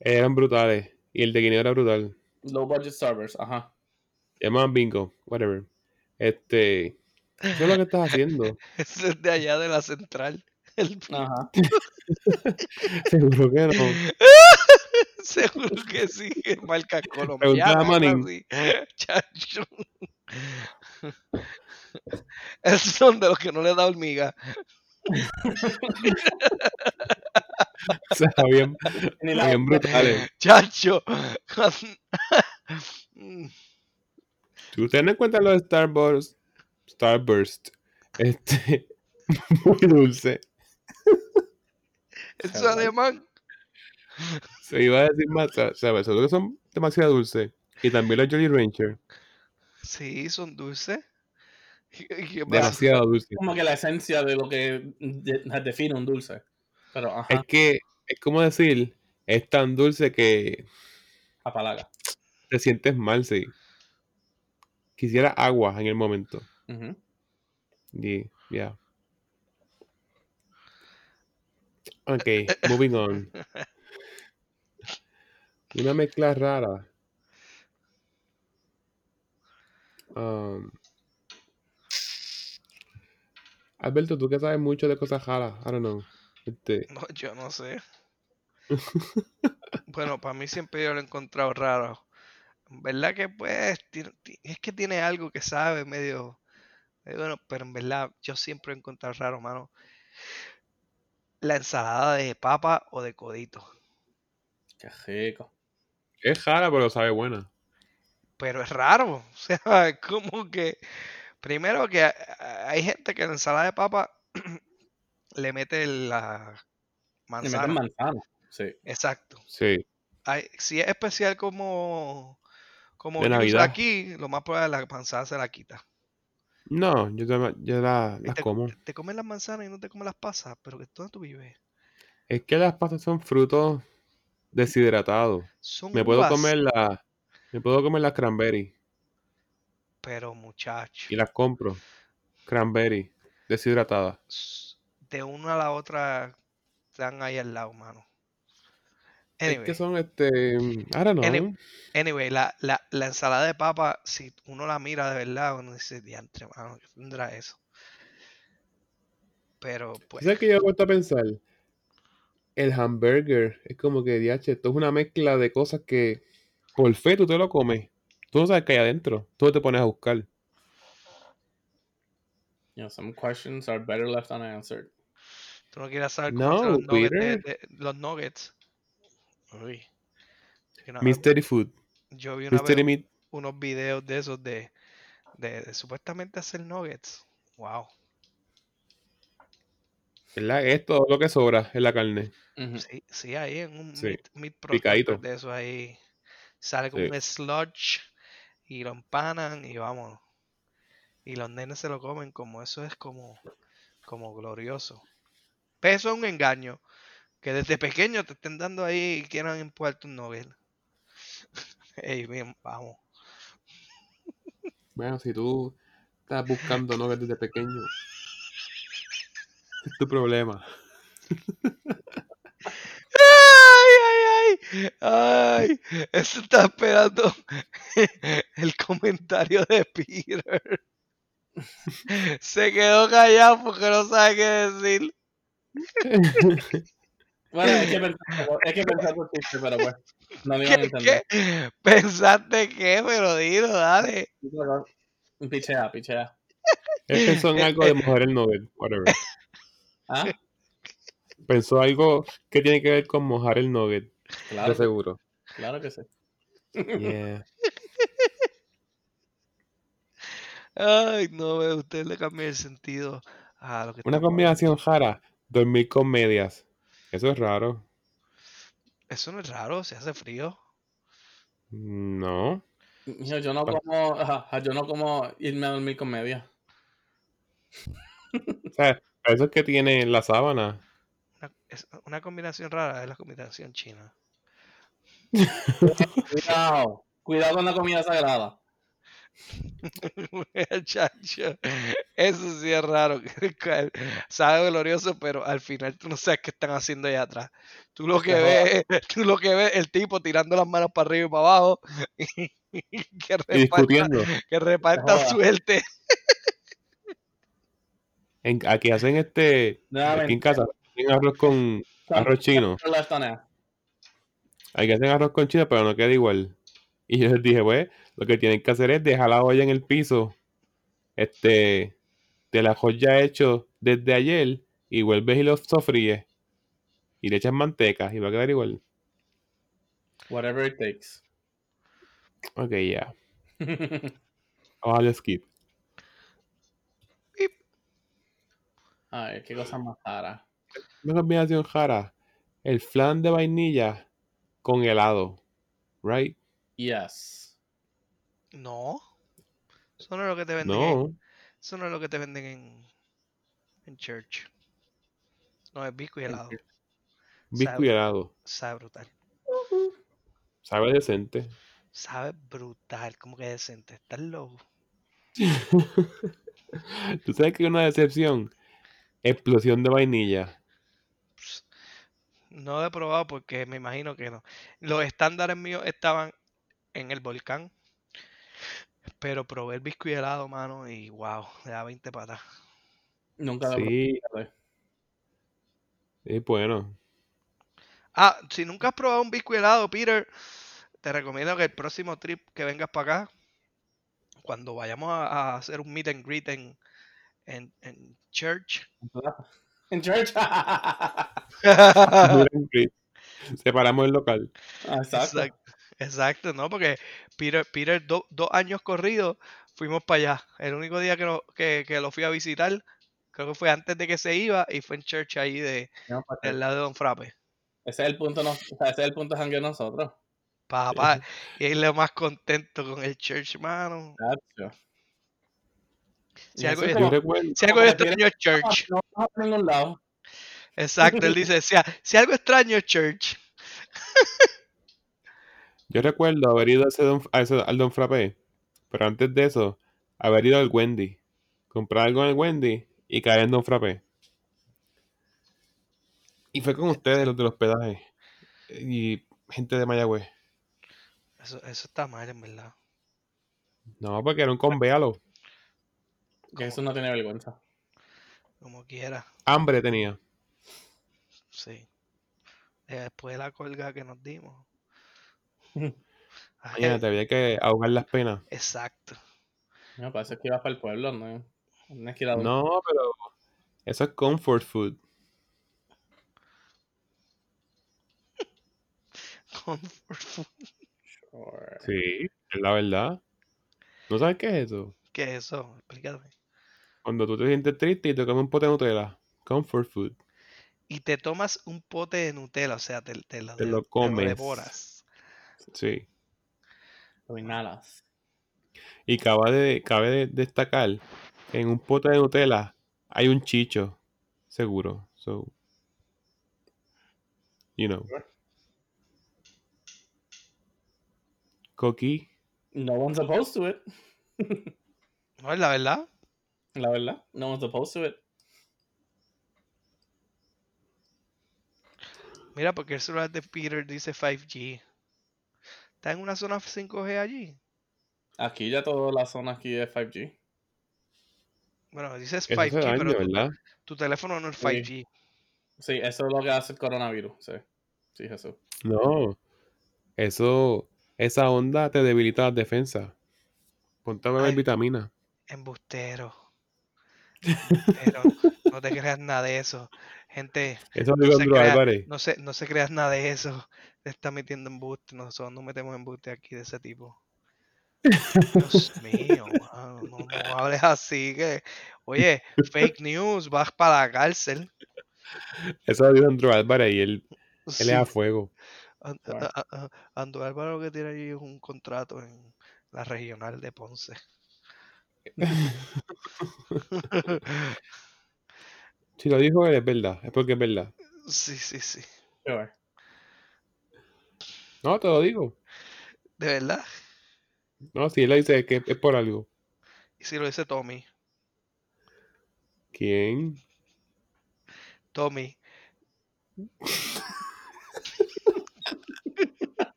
Eran brutales. Y el de guineo era brutal. Low budget Starburst, ajá. Se llamaban bingo. Whatever. Este... ¿Qué es lo que estás haciendo? [laughs] Ese es de allá de la central. El. Ajá. [laughs] Seguro que no. [laughs] Seguro que sí, es marca colombiana. Manning. Chacho. Esos son de los que no le da hormiga. [laughs] O sea, bien, [laughs] bien brutales. Chacho. [laughs] Si ustedes no encuentran los Starburst, Starburst, este, muy dulce. Eso es alemán. Se iba a decir más, ¿sabes? Seguro que son demasiado dulces. Y también los Jolly Rancher, Sí, son dulces. Demasiado dulces. como que la esencia de lo que de- define un dulce. Pero, ajá, Es que, es como decir, es tan dulce que apalaga. te sientes mal, sí. Quisiera agua en el momento. Y, ya. Ok, moving on. [laughs] Una mezcla rara. Um, Alberto, tú que sabes mucho de cosas raras. I don't know. Este, [laughs] No, yo no sé. Bueno, para mí siempre yo lo he encontrado raro. En verdad que pues es que tiene algo que sabe medio, medio bueno, pero en verdad yo siempre he encontrado raro, mano. La ensalada de papa o de codito. Qué rico. Es rara, pero sabe buena. Pero es raro. [laughs] O sea, es como que primero que a- hay gente que la ensalada de papa [clears throat] le mete la Le meten manzana. manzana. Sí. Exacto. Sí. Hay- si es especial como como Navidad. aquí, lo más probable es la manzana se la quita. No, yo, te- yo la- las te, como. te comes las manzanas y no te comes las pasas, pero que ¿dónde tú vives? Es que las pasas son frutos deshidratados. Son Me puedo comer la, me puedo comer las cranberry pero muchacho, y las compro. Cranberry deshidratadas. s- de una a la otra están ahí al lado, mano. Es Anyway, que son este, I don't know. Any- anyway, la, la, la ensalada de papa, si uno la mira de verdad, uno dice, diantre, mano, ¿qué tendrá eso? Pero pues, ¿Sabes que yo he vuelto a pensar? El hamburger es como que, DH, esto es una mezcla de cosas que por fe tú te lo comes. Tú no sabes qué hay adentro. Tú te pones a buscar. You know, some questions are better left unanswered. tú no quieres saber cómo No, los nuggets. de- los nuggets. Uy. Mystery food. yo vi una vez unos videos de esos de, de, de supuestamente hacer nuggets. Wow. ¿Verdad? Es todo lo que sobra en la carne. Ujú. Sí, sí, ahí en un Sí, meat, meat picadito. de esos ahí sale como Sí. un sludge y lo empanan y vamos. Y los nenes se lo comen como eso es como, como glorioso. Pero eso es un engaño. Que desde pequeño te estén dando ahí y quieran empujarte un nugget. [laughs] Ey, bien, vamos. Bueno, si tú estás buscando nuggets desde pequeño, tu problema. ¡Ay, ay, ay! ¡Ay! Eso está esperando [laughs] el comentario de Peter. Se quedó callado porque no sabe qué decir. Bueno, hay que pensar, hay que pensar por chiste, pero pues. No me iban a ¿Qué, entender. qué? ¿Pensaste qué? Pero dilo, dale. Pichea, pichea. Él pensó en algo de mojar el nugget, whatever. ¿Ah? Pensó algo que tiene que ver con mojar el nugget, Claro, de que, seguro. claro que sí. Yeah. Ay, no, usted le cambia el sentido a lo que Una combinación rara, dormir con medias. Eso es raro. Eso no es raro, se hace frío. No. Mijo, yo no como, ajá, yo no como irme a dormir con media. O sea, eso es que tiene la sábana. Una, es una combinación rara es la combinación china. Cuidado, cuidado con la comida sagrada. [laughs] Chacho, eso sí es raro. [laughs] Sabe glorioso, pero al final tú no sabes qué están haciendo allá atrás. Tú lo que ves, [laughs] tú lo que ves, el tipo tirando las manos para arriba y para abajo y que reparta, discutiendo. que reparta suerte. En- aquí hacen este. Aquí en Nuevamente. casa hacen arroz con arroz chino. Unanswered. Aquí hacen arroz con chino, pero no queda igual. Y yo les dije, pues, lo que tienen que hacer es dejar la olla en el piso. Este. De la ya hecho desde ayer. Y vuelves y lo sofríes. Y le echas manteca. Y va a quedar igual. Whatever it takes. Ok, ya. [laughs] Vamos a skip. Ay, qué cosa más rara. Una combinación rara. El flan de vainilla con helado. Right? Yes. No. Eso no es lo que te venden. en- No. eso no es lo que te venden en, en church. No, es bisco y helado. Bisco y helado. Sabe brutal. Sabe decente. Sabe brutal. Como que decente. Estás loco. [laughs] ¿Tú sabes que una decepción? Explosión de vainilla. Ps, No lo he probado porque me imagino que no. Los estándares míos estaban en el volcán. Pero probé el biscuit helado, mano, y wow, le da 20 patas. Nunca lo he Sí, bueno. Ah, si nunca has probado un biscuit helado, Peter, te recomiendo que el próximo trip que vengas para acá, cuando vayamos a, a hacer un meet and greet en, en, en church. [laughs] En church. [laughs] [laughs] Separamos el local. Exacto. Exacto, exacto, ¿no? Porque Peter, Peter do- dos años corridos fuimos para allá. El único día que, lo- que, que lo fui a visitar, creo que fue antes de que se iba y fue en church ahí de, No, del lado de Don Frappe. Ese es el punto, no, o sea, ese es el punto de nosotros. Papá, y él lo más contento con el church, mano. Chacho. Si algo, es como- si algo extraño es church. [laughs] No a ningún lado. Exacto, él dice, si, si algo extraño es church. [laughs] yo recuerdo haber ido a ese don- a ese- al Don Frappé, pero antes de eso, haber ido al Wendy, comprar algo en el Wendy y caer en Don Frappé. Y fue con ustedes los del hospedaje y gente de Mayagüez. Eso, eso está mal, en verdad. No, porque era un convéalo. Que eso no tiene vergüenza. Como quiera, Hambre tenía. sí. Después de la colga que nos dimos. [laughs] Ay, Imagínate, había que ahogar las penas. exacto. No, parece que ibas para el pueblo, ¿no? No es que No, pero eso es comfort food. [laughs] Comfort food. Sure. Sí, es la verdad. ¿No sabes qué es eso? ¿Qué es eso? Explícame. Cuando tú te sientes triste y te comes un pote de Nutella. Comfort food. Y te tomas un pote de Nutella, o sea, te, te lo, Te lo te comes. devoras. Sí. Lo inhalas. Y cabe de, cabe de destacar que en un pote de Nutella hay un chicho. Seguro. So, you know. Coqui. No one's supposed to it. [laughs] No, es la verdad. La verdad. No one's supposed to it. Mira, porque el celular de Peter dice 5G. ¿Está en una zona 5G allí? Aquí ya toda la zona aquí es 5G. Bueno, dices Eso hace 5G, daño, pero tu, ¿verdad? tu teléfono no es Sí. 5G. Sí, eso es lo que hace el coronavirus. Sí. Sí, Jesús. No. Eso, esa onda te debilita las defensas. Ponte a beber vitamina. Embustero. [laughs] Pero no te creas nada de eso. Gente, Eso no se, crea- Álvarez. no, se, no se creas nada de eso. Te está metiendo embuste. Nosotros no metemos embuste aquí de ese tipo. Dios mío, mano, no, no hables así que. Oye, fake news, vas para la cárcel. Eso lo dijo Andrew Álvarez y él, él Sí. es a fuego. And- a- a- Ando Álvaro lo que tiene allí es un contrato en la regional de Ponce. Si lo dijo él, es verdad. Es porque es verdad. sí, sí, sí. No, te lo digo. De verdad. No, si él lo dice es que es por algo. Y si lo dice Tommy. ¿Quién? Tommy. [laughs]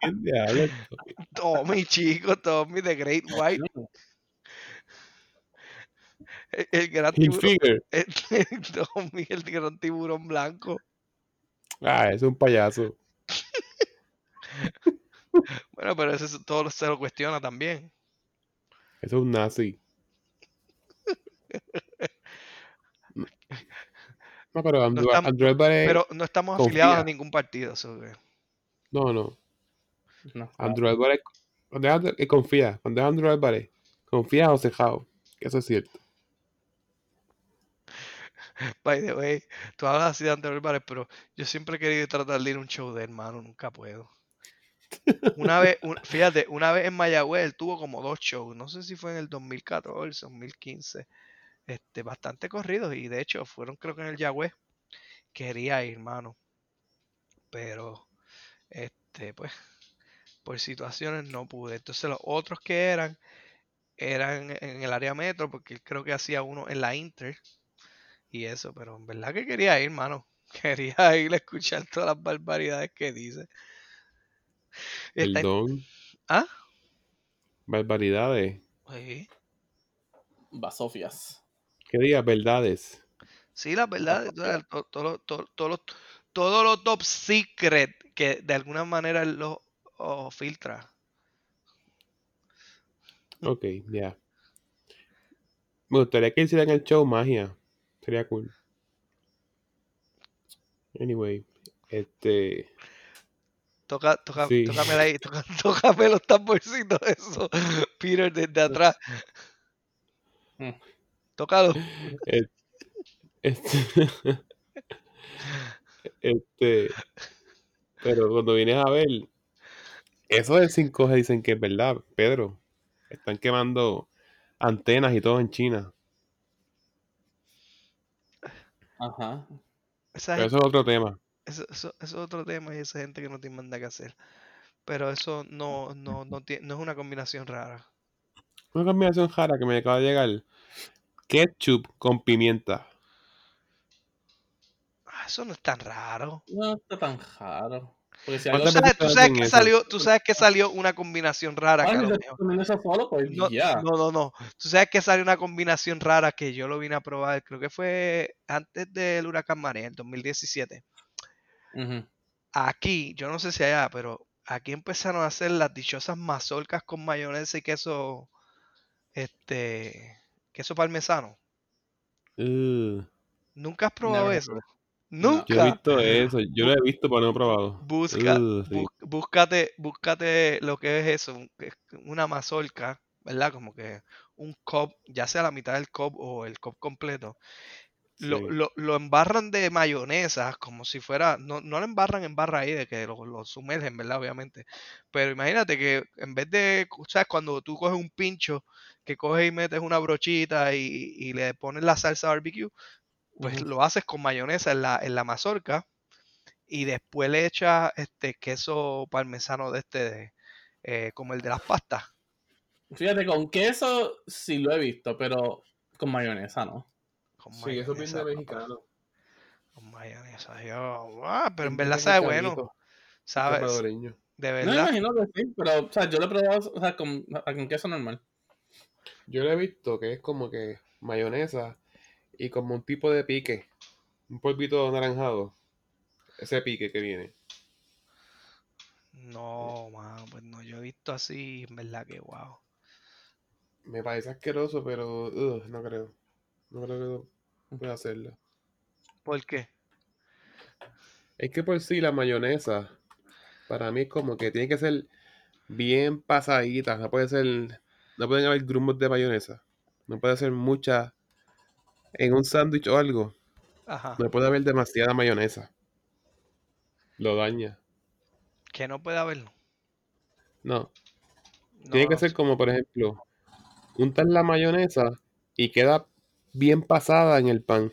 ¿Quién diablos? Tommy, chico, Tommy, The Great White. El, el gran tiburón. Hilfiger. [laughs] el- Tommy, el gran tiburón blanco. Ah, es un payaso. Bueno, pero eso es- todo se lo cuestiona también. Eso es un nazi. No, pero Andrew, estamos- Andrew Álvarez- Pero no estamos afiliados a ningún partido. so que- No, no. No, Andrew Álvarez. Cuando es Andrew- que confía. Cuando es Andrew Álvarez. Confía o cejado. Que eso es cierto. [laughs] By the way, tú hablas así de Álvarez, pero yo siempre he querido tratar de ir a un show de hermano, nunca puedo. Una vez, un- [laughs] fíjate, una vez en Mayagüez él tuvo como dos shows, no sé si fue en el 2014, 2015, este, bastante corridos y de hecho fueron creo que en el Yagüez. Quería ir, hermano, pero este, pues, por situaciones no pude. Entonces los otros que eran, eran en el área metro, porque creo que hacía uno en la Inter y eso, pero en verdad que quería ir, mano. [laughs] Quería ir a escuchar todas las barbaridades que dice. Está- Perdón. ¿Ah? Barbaridades. Sí. Basofias. ¿Qué digas? Verdades. Sí, la verdad, todos los to- todos los- todos los top secret que de alguna manera él los oh, filtra. Ok, ya. Me gustaría que hicieran el show magia. Sería cool. Anyway, este. Toca, toca, Sí. tócame ahí, toca, [laughs] tócame los tamborcitos, eso, Peter, desde atrás. Tócalo. Este. [laughs] este. Pero cuando vienes a ver, eso del 5G dicen que es verdad, Pedro. Están quemando antenas y todo en China. Ajá. Esa Pero gente- eso es otro tema. eso, eso- eso es otro tema y esa gente que no tiene nada que hacer. Pero eso no, no, no, tie- no es una combinación rara. Una combinación rara que me acaba de llegar. Ketchup con pimienta. Ah, Eso no es tan raro. No está tan raro. Porque si ¿Cuántas Tú sabes, tú que salió, tú sabes que salió una combinación rara, pues No, no, no, no. Tú sabes que salió una combinación rara que yo lo vine a probar, creo que fue antes del huracán María, en 2017. Ujú. Aquí, yo no sé si allá, pero aquí empezaron a hacer las dichosas mazorcas con mayonesa y queso, este, queso parmesano. Uh, ¿Nunca has probado eso? Nunca. yo he visto eso. Yo lo he visto, pero no he probado. Busca, Uh, sí. búscate, búscate lo que es eso, una mazorca, ¿verdad? Como que un cup, ya sea la mitad del cup o el cup completo. Lo, Sí. lo, lo embarran de mayonesa, como si fuera, no, no lo embarran en barra ahí de que lo, lo sumergen, ¿verdad? Obviamente. Pero imagínate que en vez de, ¿sabes? Cuando tú coges un pincho, que coges y metes una brochita y, y le pones la salsa barbecue, pues lo haces con mayonesa en la, en la mazorca y después le echas este queso parmesano de este, de, eh, como el de las pastas. Fíjate, con queso sí lo he visto, pero con mayonesa no. Con Sí, eso viene mayonesa, de papá, mexicano. Con mayonesa. Yo, ah, pero en verdad sabe bueno, ¿sabes? De No me verdad. imagino que sí, pero o sea, yo lo he probado o sea, con, con queso normal. Yo lo he visto que es como que mayonesa y como un tipo de pique. Un polvito anaranjado. Ese pique que viene. No, mano, pues no, yo he visto así, en verdad que wow. Me parece asqueroso, pero ugh, no creo. No creo que pueda hacerlo. ¿Por qué? Es que por sí la mayonesa, para mí es como que tiene que ser bien pasadita. No puede ser, no pueden haber grumos de mayonesa. No puede ser mucha en un sándwich o algo. Ajá. No puede haber demasiada mayonesa. Lo daña. Que no puede haberlo. No. Tiene que No, ser como, por ejemplo, untas la mayonesa y queda bien pasada en el pan.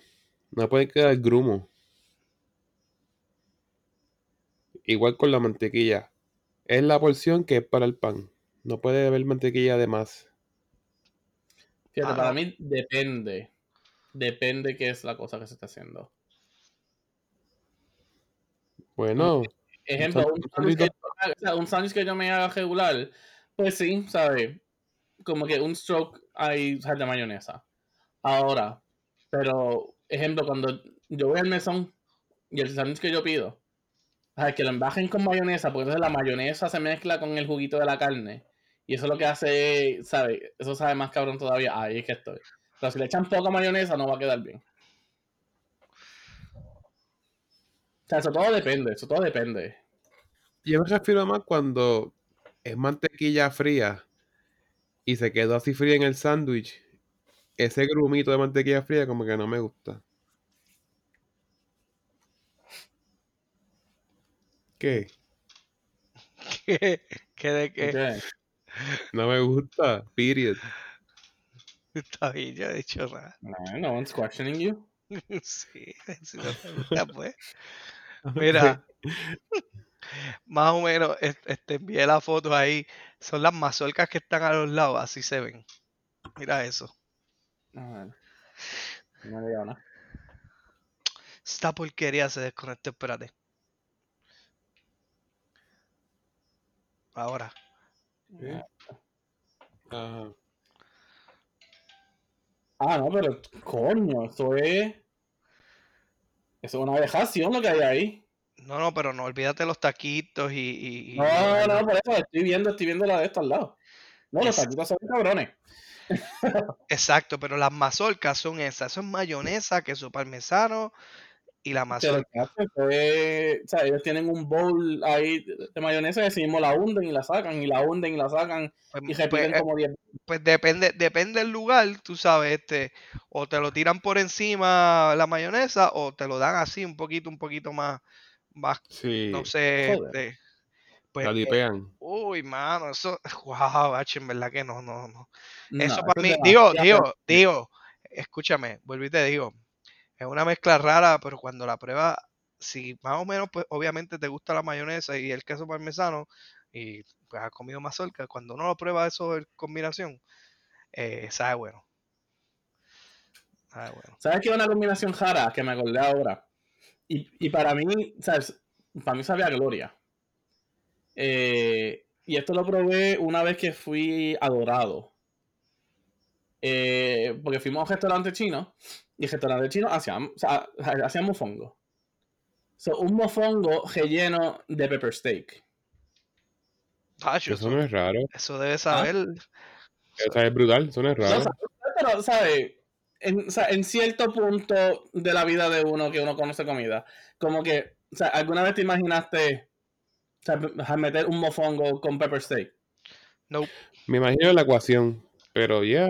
No puede quedar grumo. Igual con la mantequilla. Es la porción que es para el pan. No puede haber mantequilla de más. Fíjate, Ah, para mí depende. Depende qué es la cosa que se está haciendo. Bueno, Ejemplo, un sándwich que, sándwich- o sea, un sándwich que yo me haga regular, pues sí, ¿sabes? Como que un stroke hay sea, de mayonesa. Ahora, pero, ejemplo, cuando yo voy al mesón y el sándwich que yo pido, o sea, que lo embajen con mayonesa, porque entonces la mayonesa se mezcla con el juguito de la carne. Y eso es lo que hace, ¿sabes? Eso sabe más cabrón todavía. Ahí es que estoy. Pero si le echan poca mayonesa, no va a quedar bien. O sea, eso todo depende, eso todo depende. yo me refiero más cuando es mantequilla fría y se quedó así fría en el sándwich. Ese grumito de mantequilla fría como que no me gusta. ¿Qué? [laughs] que, que de que Ok. No me gusta. Period. [laughs] está bien, yo he dicho nada. No, no one's questioning you. [laughs] Sí, si no [laughs] te gusta, pues. Mira, más o menos, es- este, envié la foto ahí. Son las mazorcas que están a los lados, así se ven. Mira eso. A ver. No le digo nada. Esta porquería se desconectó, espérate. Ahora. Ajá. Ah, no, pero coño, eso es. Eso es una vejación lo que hay ahí. No, no, pero no olvídate los taquitos y. y- y- No, no, por eso estoy viendo, estoy viendo la de esto al lado. No, los taquitos son cabrones. Exacto, pero las mazorcas son esas. Eso es mayonesa, queso parmesano y la Pero, mazorca. chacho, eso es- o sea, ellos tienen un bowl ahí de mayonesa y así mismo la hunden y la sacan, y la hunden y la sacan, Pues, y pues, repiten eh, como 10 pues depende, depende del lugar, tú sabes, este, o te lo tiran por encima la mayonesa, o te lo dan así un poquito, un poquito más, más, Sí, no sé, este, pues, la eh, dipean. uy, mano, eso, [laughs] wow, H, en verdad que no, no, no. No, Eso para mí, digo, digo, digo, escúchame, vuelvo y te digo, es una mezcla rara, pero cuando la pruebas, si más o menos, pues obviamente te gusta la mayonesa y el queso parmesano, y pues has comido mazorca, cuando uno lo prueba eso en combinación, eh, sabe bueno. Sabe bueno. ¿Sabes qué es una combinación rara que me acordé ahora? Y, y para mí, ¿sabes? Para mí sabía gloria. Eh, y esto lo probé una vez que fui a Dorado. Eh, porque fuimos a un restaurante chino. Y el restaurante chino hacían, o sea, hacían mofongo. So, un mofongo relleno de pepper steak. Eso no es raro. eso debe saber. Eso es brutal, eso no es No, raro. o sea, pero, ¿sabes? En, o sea, en cierto punto de la vida de uno que uno conoce comida, como que, o sea, ¿alguna vez te imaginaste o sea, a meter un mofongo con pepper steak? No, Me imagino la ecuación, pero ya.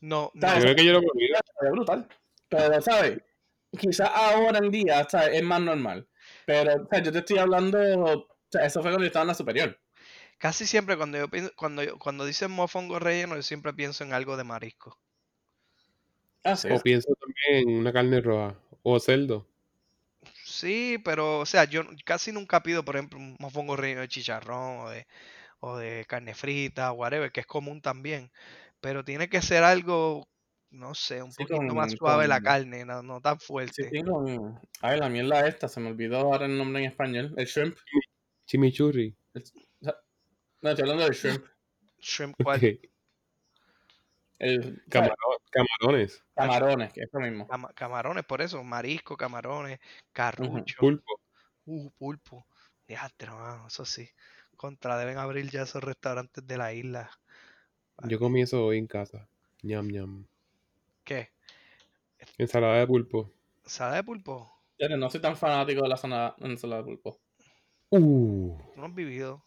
No, no. Creo que yo lo probé. Es brutal. Pero, ¿sabes? Quizás ahora en día, ¿sabes? Es más normal. Pero, o sea, yo te estoy hablando, o sea, eso fue cuando yo estaba en la superior. Casi siempre cuando yo pienso, cuando yo- cuando dicen mofongo relleno, yo siempre pienso en algo de marisco. Ah, sí. O pienso también en una carne roja. O cerdo. Sí, pero, o sea, yo casi nunca pido, por ejemplo, un mofongo relleno de chicharrón o de, o de carne frita, whatever, que es común también. Pero tiene que ser algo, no sé, un Sí, poquito más con- suave la carne, no, no tan fuerte. sí, con... Ay, la mierda esta, se me olvidó ahora el nombre en español. El shrimp. Chimichurri. No, estoy hablando del shrimp. Shrimp. ¿cuál? El, camarones. Camarones, que es lo mismo. Cama- camarones, por eso, marisco, camarones, carrucho, Pulpo. uh, pulpo. Diastre, mano, eso sí. Contra, deben abrir ya esos restaurantes de la isla. Yo comí eso hoy en casa. Ñam, ñam. ¿Qué? Ensalada de pulpo. ¿Sala de pulpo? Pero no soy tan fanático de la ensalada de pulpo. Uh. No has vivido.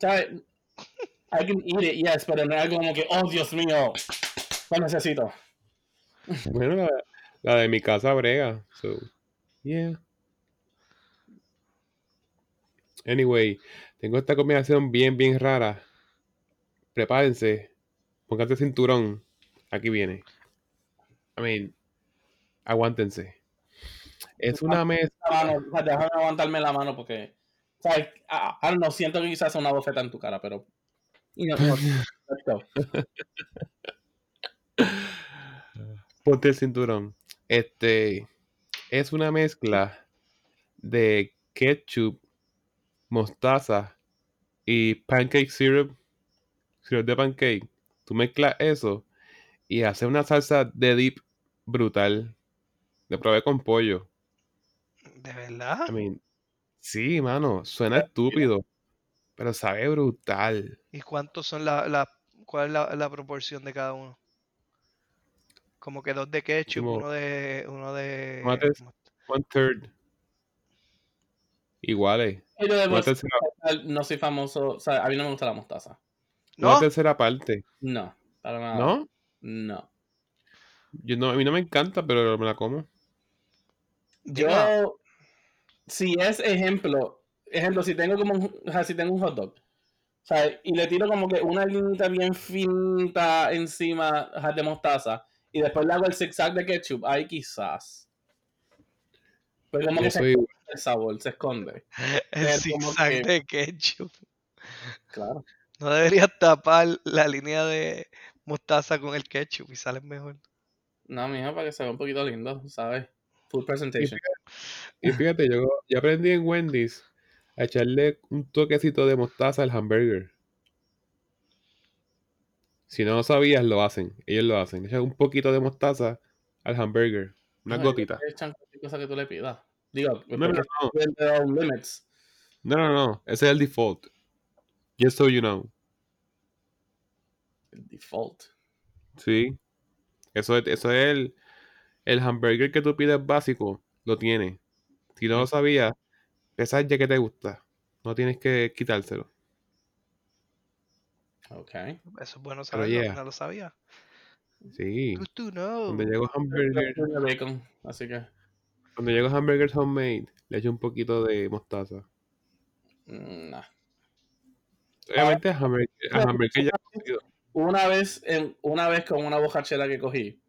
¿Sabes? I can eat it, yes, pero no es algo como que, oh, Dios mío, lo necesito. Bueno, la, la de mi casa brega. So, yeah. Anyway, tengo esta combinación bien, bien rara. Prepárense. Pónganse cinturón. Aquí viene. I mean, aguántense. Es una o sea, déjame aguantarme la mano porque, ¿sabes? Ah, ah, no, siento que quizás sea una bofeta en tu cara, pero... No, no. Ponte el cinturón. Este es una mezcla de ketchup, mostaza y pancake syrup, syrup de pancake. Tú mezclas eso y haces una salsa de dip brutal. Lo probé con pollo. ¿De verdad? I mean, sí, mano, suena estúpido, pero sabe brutal. ¿Y cuántos son la, la cuál es la, la proporción de cada uno? Como que dos de ketchup, Como- uno de uno de Tomates. One third. Iguales. Yo de no soy famoso, o sea, a mí no me gusta la mostaza. Una ¿No? tercera parte. No, para nada. ¿No? No. Yo no, a mí no me encanta, pero me la como. Yo, si es ejemplo, ejemplo, si tengo como un, o sea, si tengo un hot dog, o sea, y le tiro como que una linita bien finita encima ajá, de mostaza, y después le hago el zigzag de ketchup, ahí quizás. Pero como Yo que se soy esconde el sabor, se esconde. [laughs] el zigzag que- de ketchup. Claro. No deberías tapar la línea de mostaza con el ketchup y sale mejor. No, mijo, para que se vea un poquito lindo, ¿sabes? Food presentation. Y fíjate, yo, yo aprendí en Wendy's a echarle un toquecito de mostaza al hamburger. Si no lo sabías, lo hacen. Ellos lo hacen. Echan un poquito de mostaza al hamburger. Unas No, gotitas. ellos echan cualquier cosa que tú le pidas. Digo, No, no, no. No, no, no. Ese es el default. Just so you know. El default. Sí. Eso es, eso es el, el hamburger que tú pides básico. Lo tiene. Si no lo sabías, esa es ya que te gusta. No tienes que quitárselo. Ok. Eso es bueno saberlo, yeah. no lo sabía. Sí. To know. Cuando llego hamburger, bacon, así que. cuando llego hamburgers homemade, le echo un poquito de mostaza. mm, nah. Obviamente a hamburger, a hamburger ya [laughs] Una vez, en, una vez con una bocachera que cogí,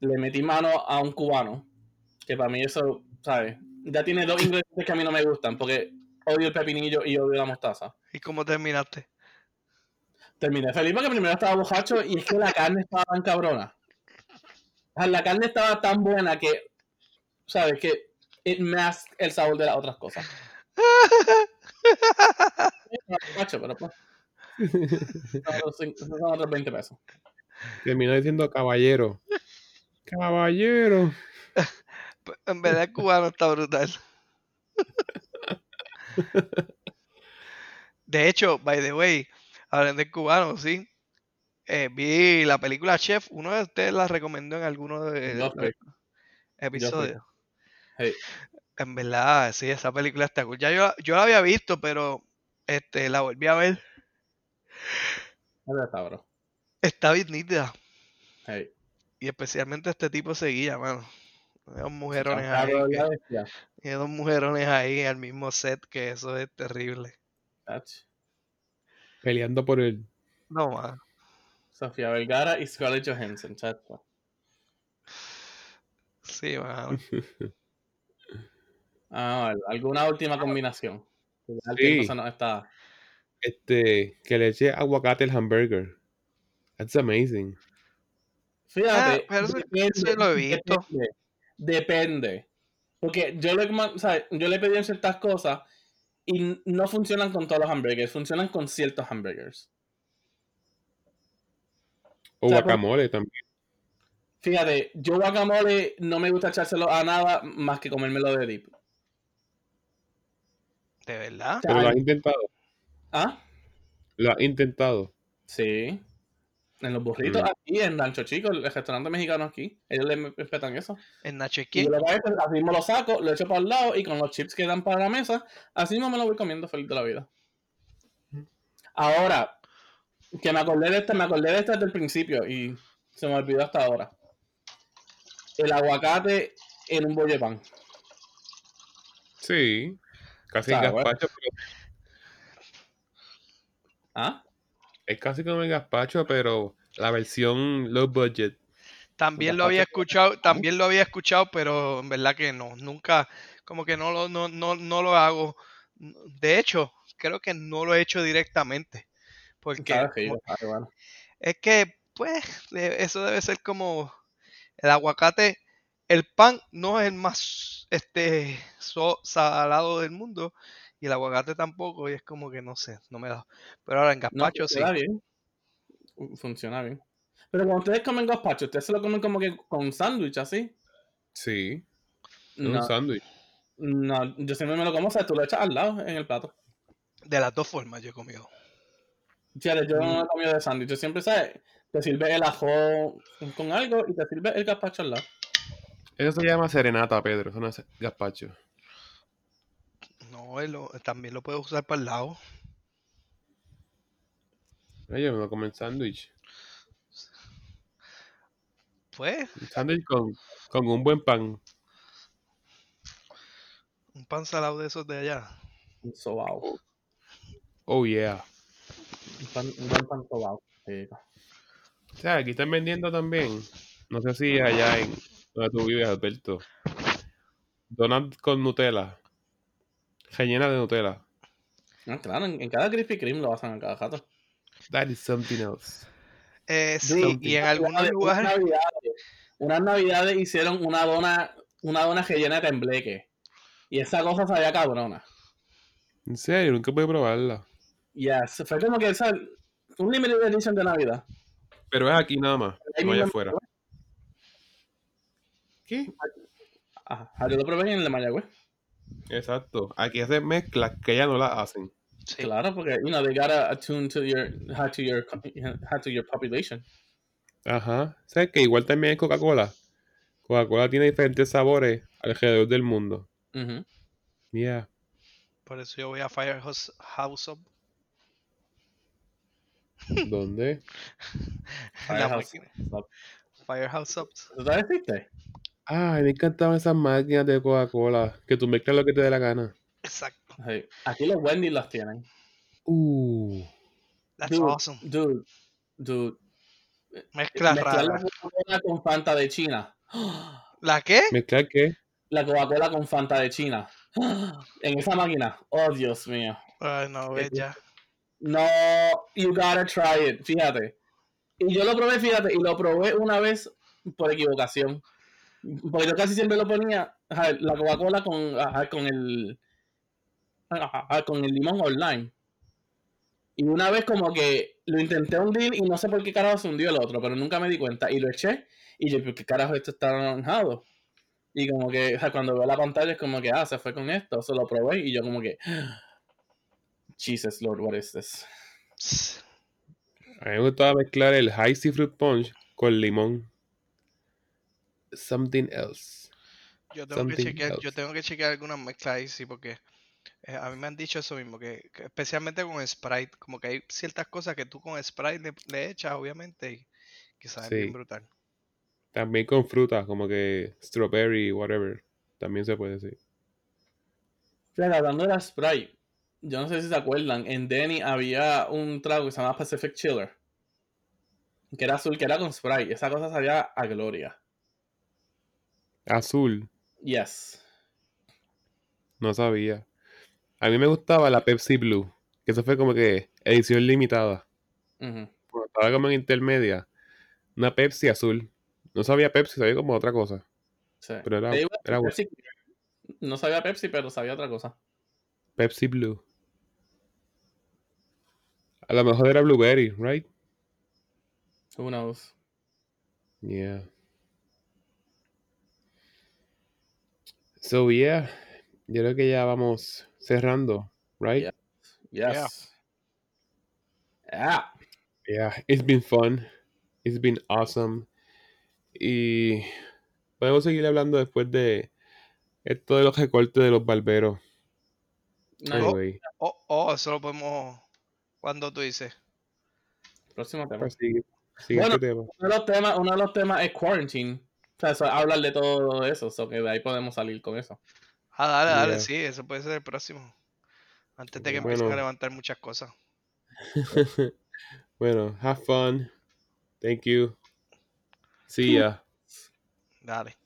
le metí mano a un cubano, que para mí eso, ¿sabes? Ya tiene dos ingredientes que a mí no me gustan, porque odio el pepinillo y odio la mostaza. ¿Y cómo terminaste? Terminé feliz porque primero estaba bojacho y es que la carne estaba tan cabrona. La carne estaba tan buena que, ¿sabes? Que it masked el sabor de las otras cosas. [laughs] Estaba bojacho, pero Son otros cin- Son otros 20 pesos. terminó diciendo caballero. Caballero. [laughs] En verdad el cubano está brutal. [laughs] De hecho, by the way, hablando del cubano, sí. eh, vi la película Chef, uno de ustedes la recomendó en alguno de los episodios. Hey, En verdad, sí, esa película está cool. Ya yo, yo la había visto, pero este, la volví a ver. Está, bro. Está bien nítida. Hey. Y especialmente este tipo seguía, mano. Hay dos mujerones ahí. Que- hay dos mujerones ahí al mismo set, que eso es terrible. Peleando por el. No, mano. Sofía Vergara y Scarlett Johansson, chacho. Sí, mano. [laughs] Ah. ¿Alguna última combinación? Que ya el Sí. se nos está... Este. Que le eche aguacate al hamburger. That's amazing. Fíjate, Ah, pero eso- eso lo he visto. Depende, depende. Porque yo le, o sea, yo le pedí en ciertas cosas y no funcionan con todos los hamburgers, funcionan con ciertos hamburgers. O O sea, guacamole también. Fíjate, yo guacamole no me gusta echárselo a nada más que comérmelo de dip. ¿De verdad? O sea, Pero lo has intentado. ¿Ah? Lo has intentado. Sí. En los burritos Mm. aquí, en Rancho Chico, el restaurante mexicano aquí, ellos le respetan eso. ¿En Nacho Y yo quién? lo que hago es, así mismo lo saco, lo echo para el lado y con los chips que dan para la mesa, así mismo me lo voy comiendo feliz de la vida. Ahora, que me acordé de este, me acordé de este desde el principio y se me olvidó hasta ahora. El aguacate en un bolle pan. Sí. Casi el gazpacho, pero ¿Ah? es casi como el gazpacho, pero la versión low budget. También lo había escuchado, también lo había escuchado, pero en verdad que no, nunca, como que no lo, no, no, no lo hago. De hecho, creo que no lo he hecho directamente. Porque como- sabe bueno. es que, pues, eso debe ser como el aguacate. El pan no es el más este so- salado del mundo. Y el aguacate tampoco, y es como que no sé, no me da. Pero ahora en No, gazpacho sí. funciona bien. Funciona bien. Pero cuando ustedes comen gazpacho, ¿ustedes se lo comen como que con sándwich así? Sí. No, un sándwich. no, yo siempre me lo como, o sea, tú lo echas al lado en el plato. De las dos formas yo he comido. Fíjate, yo Mm. no he comido de sándwich. Yo siempre, ¿sabes? Te sirve el ajo con algo y te sirve el gazpacho al lado. Eso se llama serenata, Pedro. Eso no es gazpacho. Lo- también lo puedes usar para el lado. Oye, me lo comen sándwich. Pues, Un sándwich con, con un buen pan. un pan salado de esos de allá. Un sobao. Oh, yeah. Un, pan, un buen pan sobao. O sea, aquí están vendiendo también. No sé si allá en donde tú vives, Alberto. Donut con Nutella. Rellena de Nutella. Ah, claro, en, en cada Krispy Kreme lo hacen en cada jato. That is something else. Eh, sí, y en algunos lugares, Unas navidades, unas navidades hicieron una dona una dona rellena de tembleque. Y esa cosa sabía cabrona. En serio, nunca pude probarla. Yes, fue como que esa, un limited edition de Navidad. Pero es aquí nada más, no allá afuera. ¿Qué? Ajá, ah, yo lo probé en el de Mayagüez. Exacto. Aquí hacen mezclas que ya no las hacen. Sí. Claro, porque, you know, they gotta attune to your, how to your, how to your population. Ajá. ¿Sabes que igual también es Coca-Cola? Coca-Cola tiene diferentes sabores alrededor del mundo. Ujú. Yeah. Por eso yo voy a Firehouse House Up. [laughs] ¿Dónde? La Firehouse. máquina. Firehouse Up. ¿Tú todavía existe? Ay, me encantaban esas máquinas de Coca-Cola. Que tú mezclas lo que te dé la gana. Exacto. Sí. Aquí los Wendy las tienen. Uh. That's Dude, awesome. Dude, dude. Mezcla Mezclar la rara. Coca-Cola con Fanta de China. ¿La qué? ¿Mezclar qué? La Coca-Cola con Fanta de China. En esa máquina. Oh, Dios mío. Ay, no, ves ya. No, you gotta try it. Fíjate. Y yo lo probé, fíjate, y lo probé una vez por equivocación. Porque yo casi siempre lo ponía, la Coca-Cola con, con el con el limón online. Y una vez como que lo intenté hundir y no sé por qué carajo se hundió el otro, pero nunca me di cuenta. Y lo eché y yo, ¿por qué carajo esto está naranjado? Y como que cuando veo la pantalla es como que, ah, se fue con esto. Se lo probé y yo como que, Jesus Lord, what is this? A mí me gustaba mezclar el High Fruit Punch con limón. Something else. Yo tengo que chequear, yo tengo que chequear algunas mezclas ahí, sí, porque eh, a mí me han dicho eso mismo, que, que especialmente con Sprite, como que hay ciertas cosas que tú con Sprite le, le echas, obviamente, y que sabe bien brutal. También con frutas, como que strawberry, whatever. También se puede decir. Hablando de la Sprite, yo no sé si se acuerdan, en Denny había un trago que se llama Pacific Chiller. Que era azul, que era con Sprite. Esa cosa sabía a gloria. Azul, Yes. no sabía. A mí me gustaba la Pepsi Blue, que eso fue como que edición limitada. Ujú. Cuando estaba como en intermedia, una Pepsi azul. No sabía Pepsi, sabía como otra cosa. Sí. Pero era, digo, era bueno. Pepsi- no sabía Pepsi, pero sabía otra cosa. Pepsi Blue. A lo mejor era Blueberry, right? Who knows? Yeah. So, yeah. Yo creo que ya vamos cerrando, right? Yeah. Yes. Yeah. Yeah, it's been fun. It's been awesome. Y podemos seguir hablando después de esto de los recortes de los barberos. No, Anyway, Oh, oh, eso lo podemos, cuando tú dices. próximo tema. sigue, siguiente tema. Uno de los temas, uno de los temas es quarantine. O sea, eso, hablar de todo eso, so que de ahí podemos salir con eso. Ah, dale, dale, Yeah. sí, eso puede ser el próximo. Antes de que Bueno. empiecen a levantar muchas cosas. [laughs] bueno, have fun. Thank you. See ya. Dale.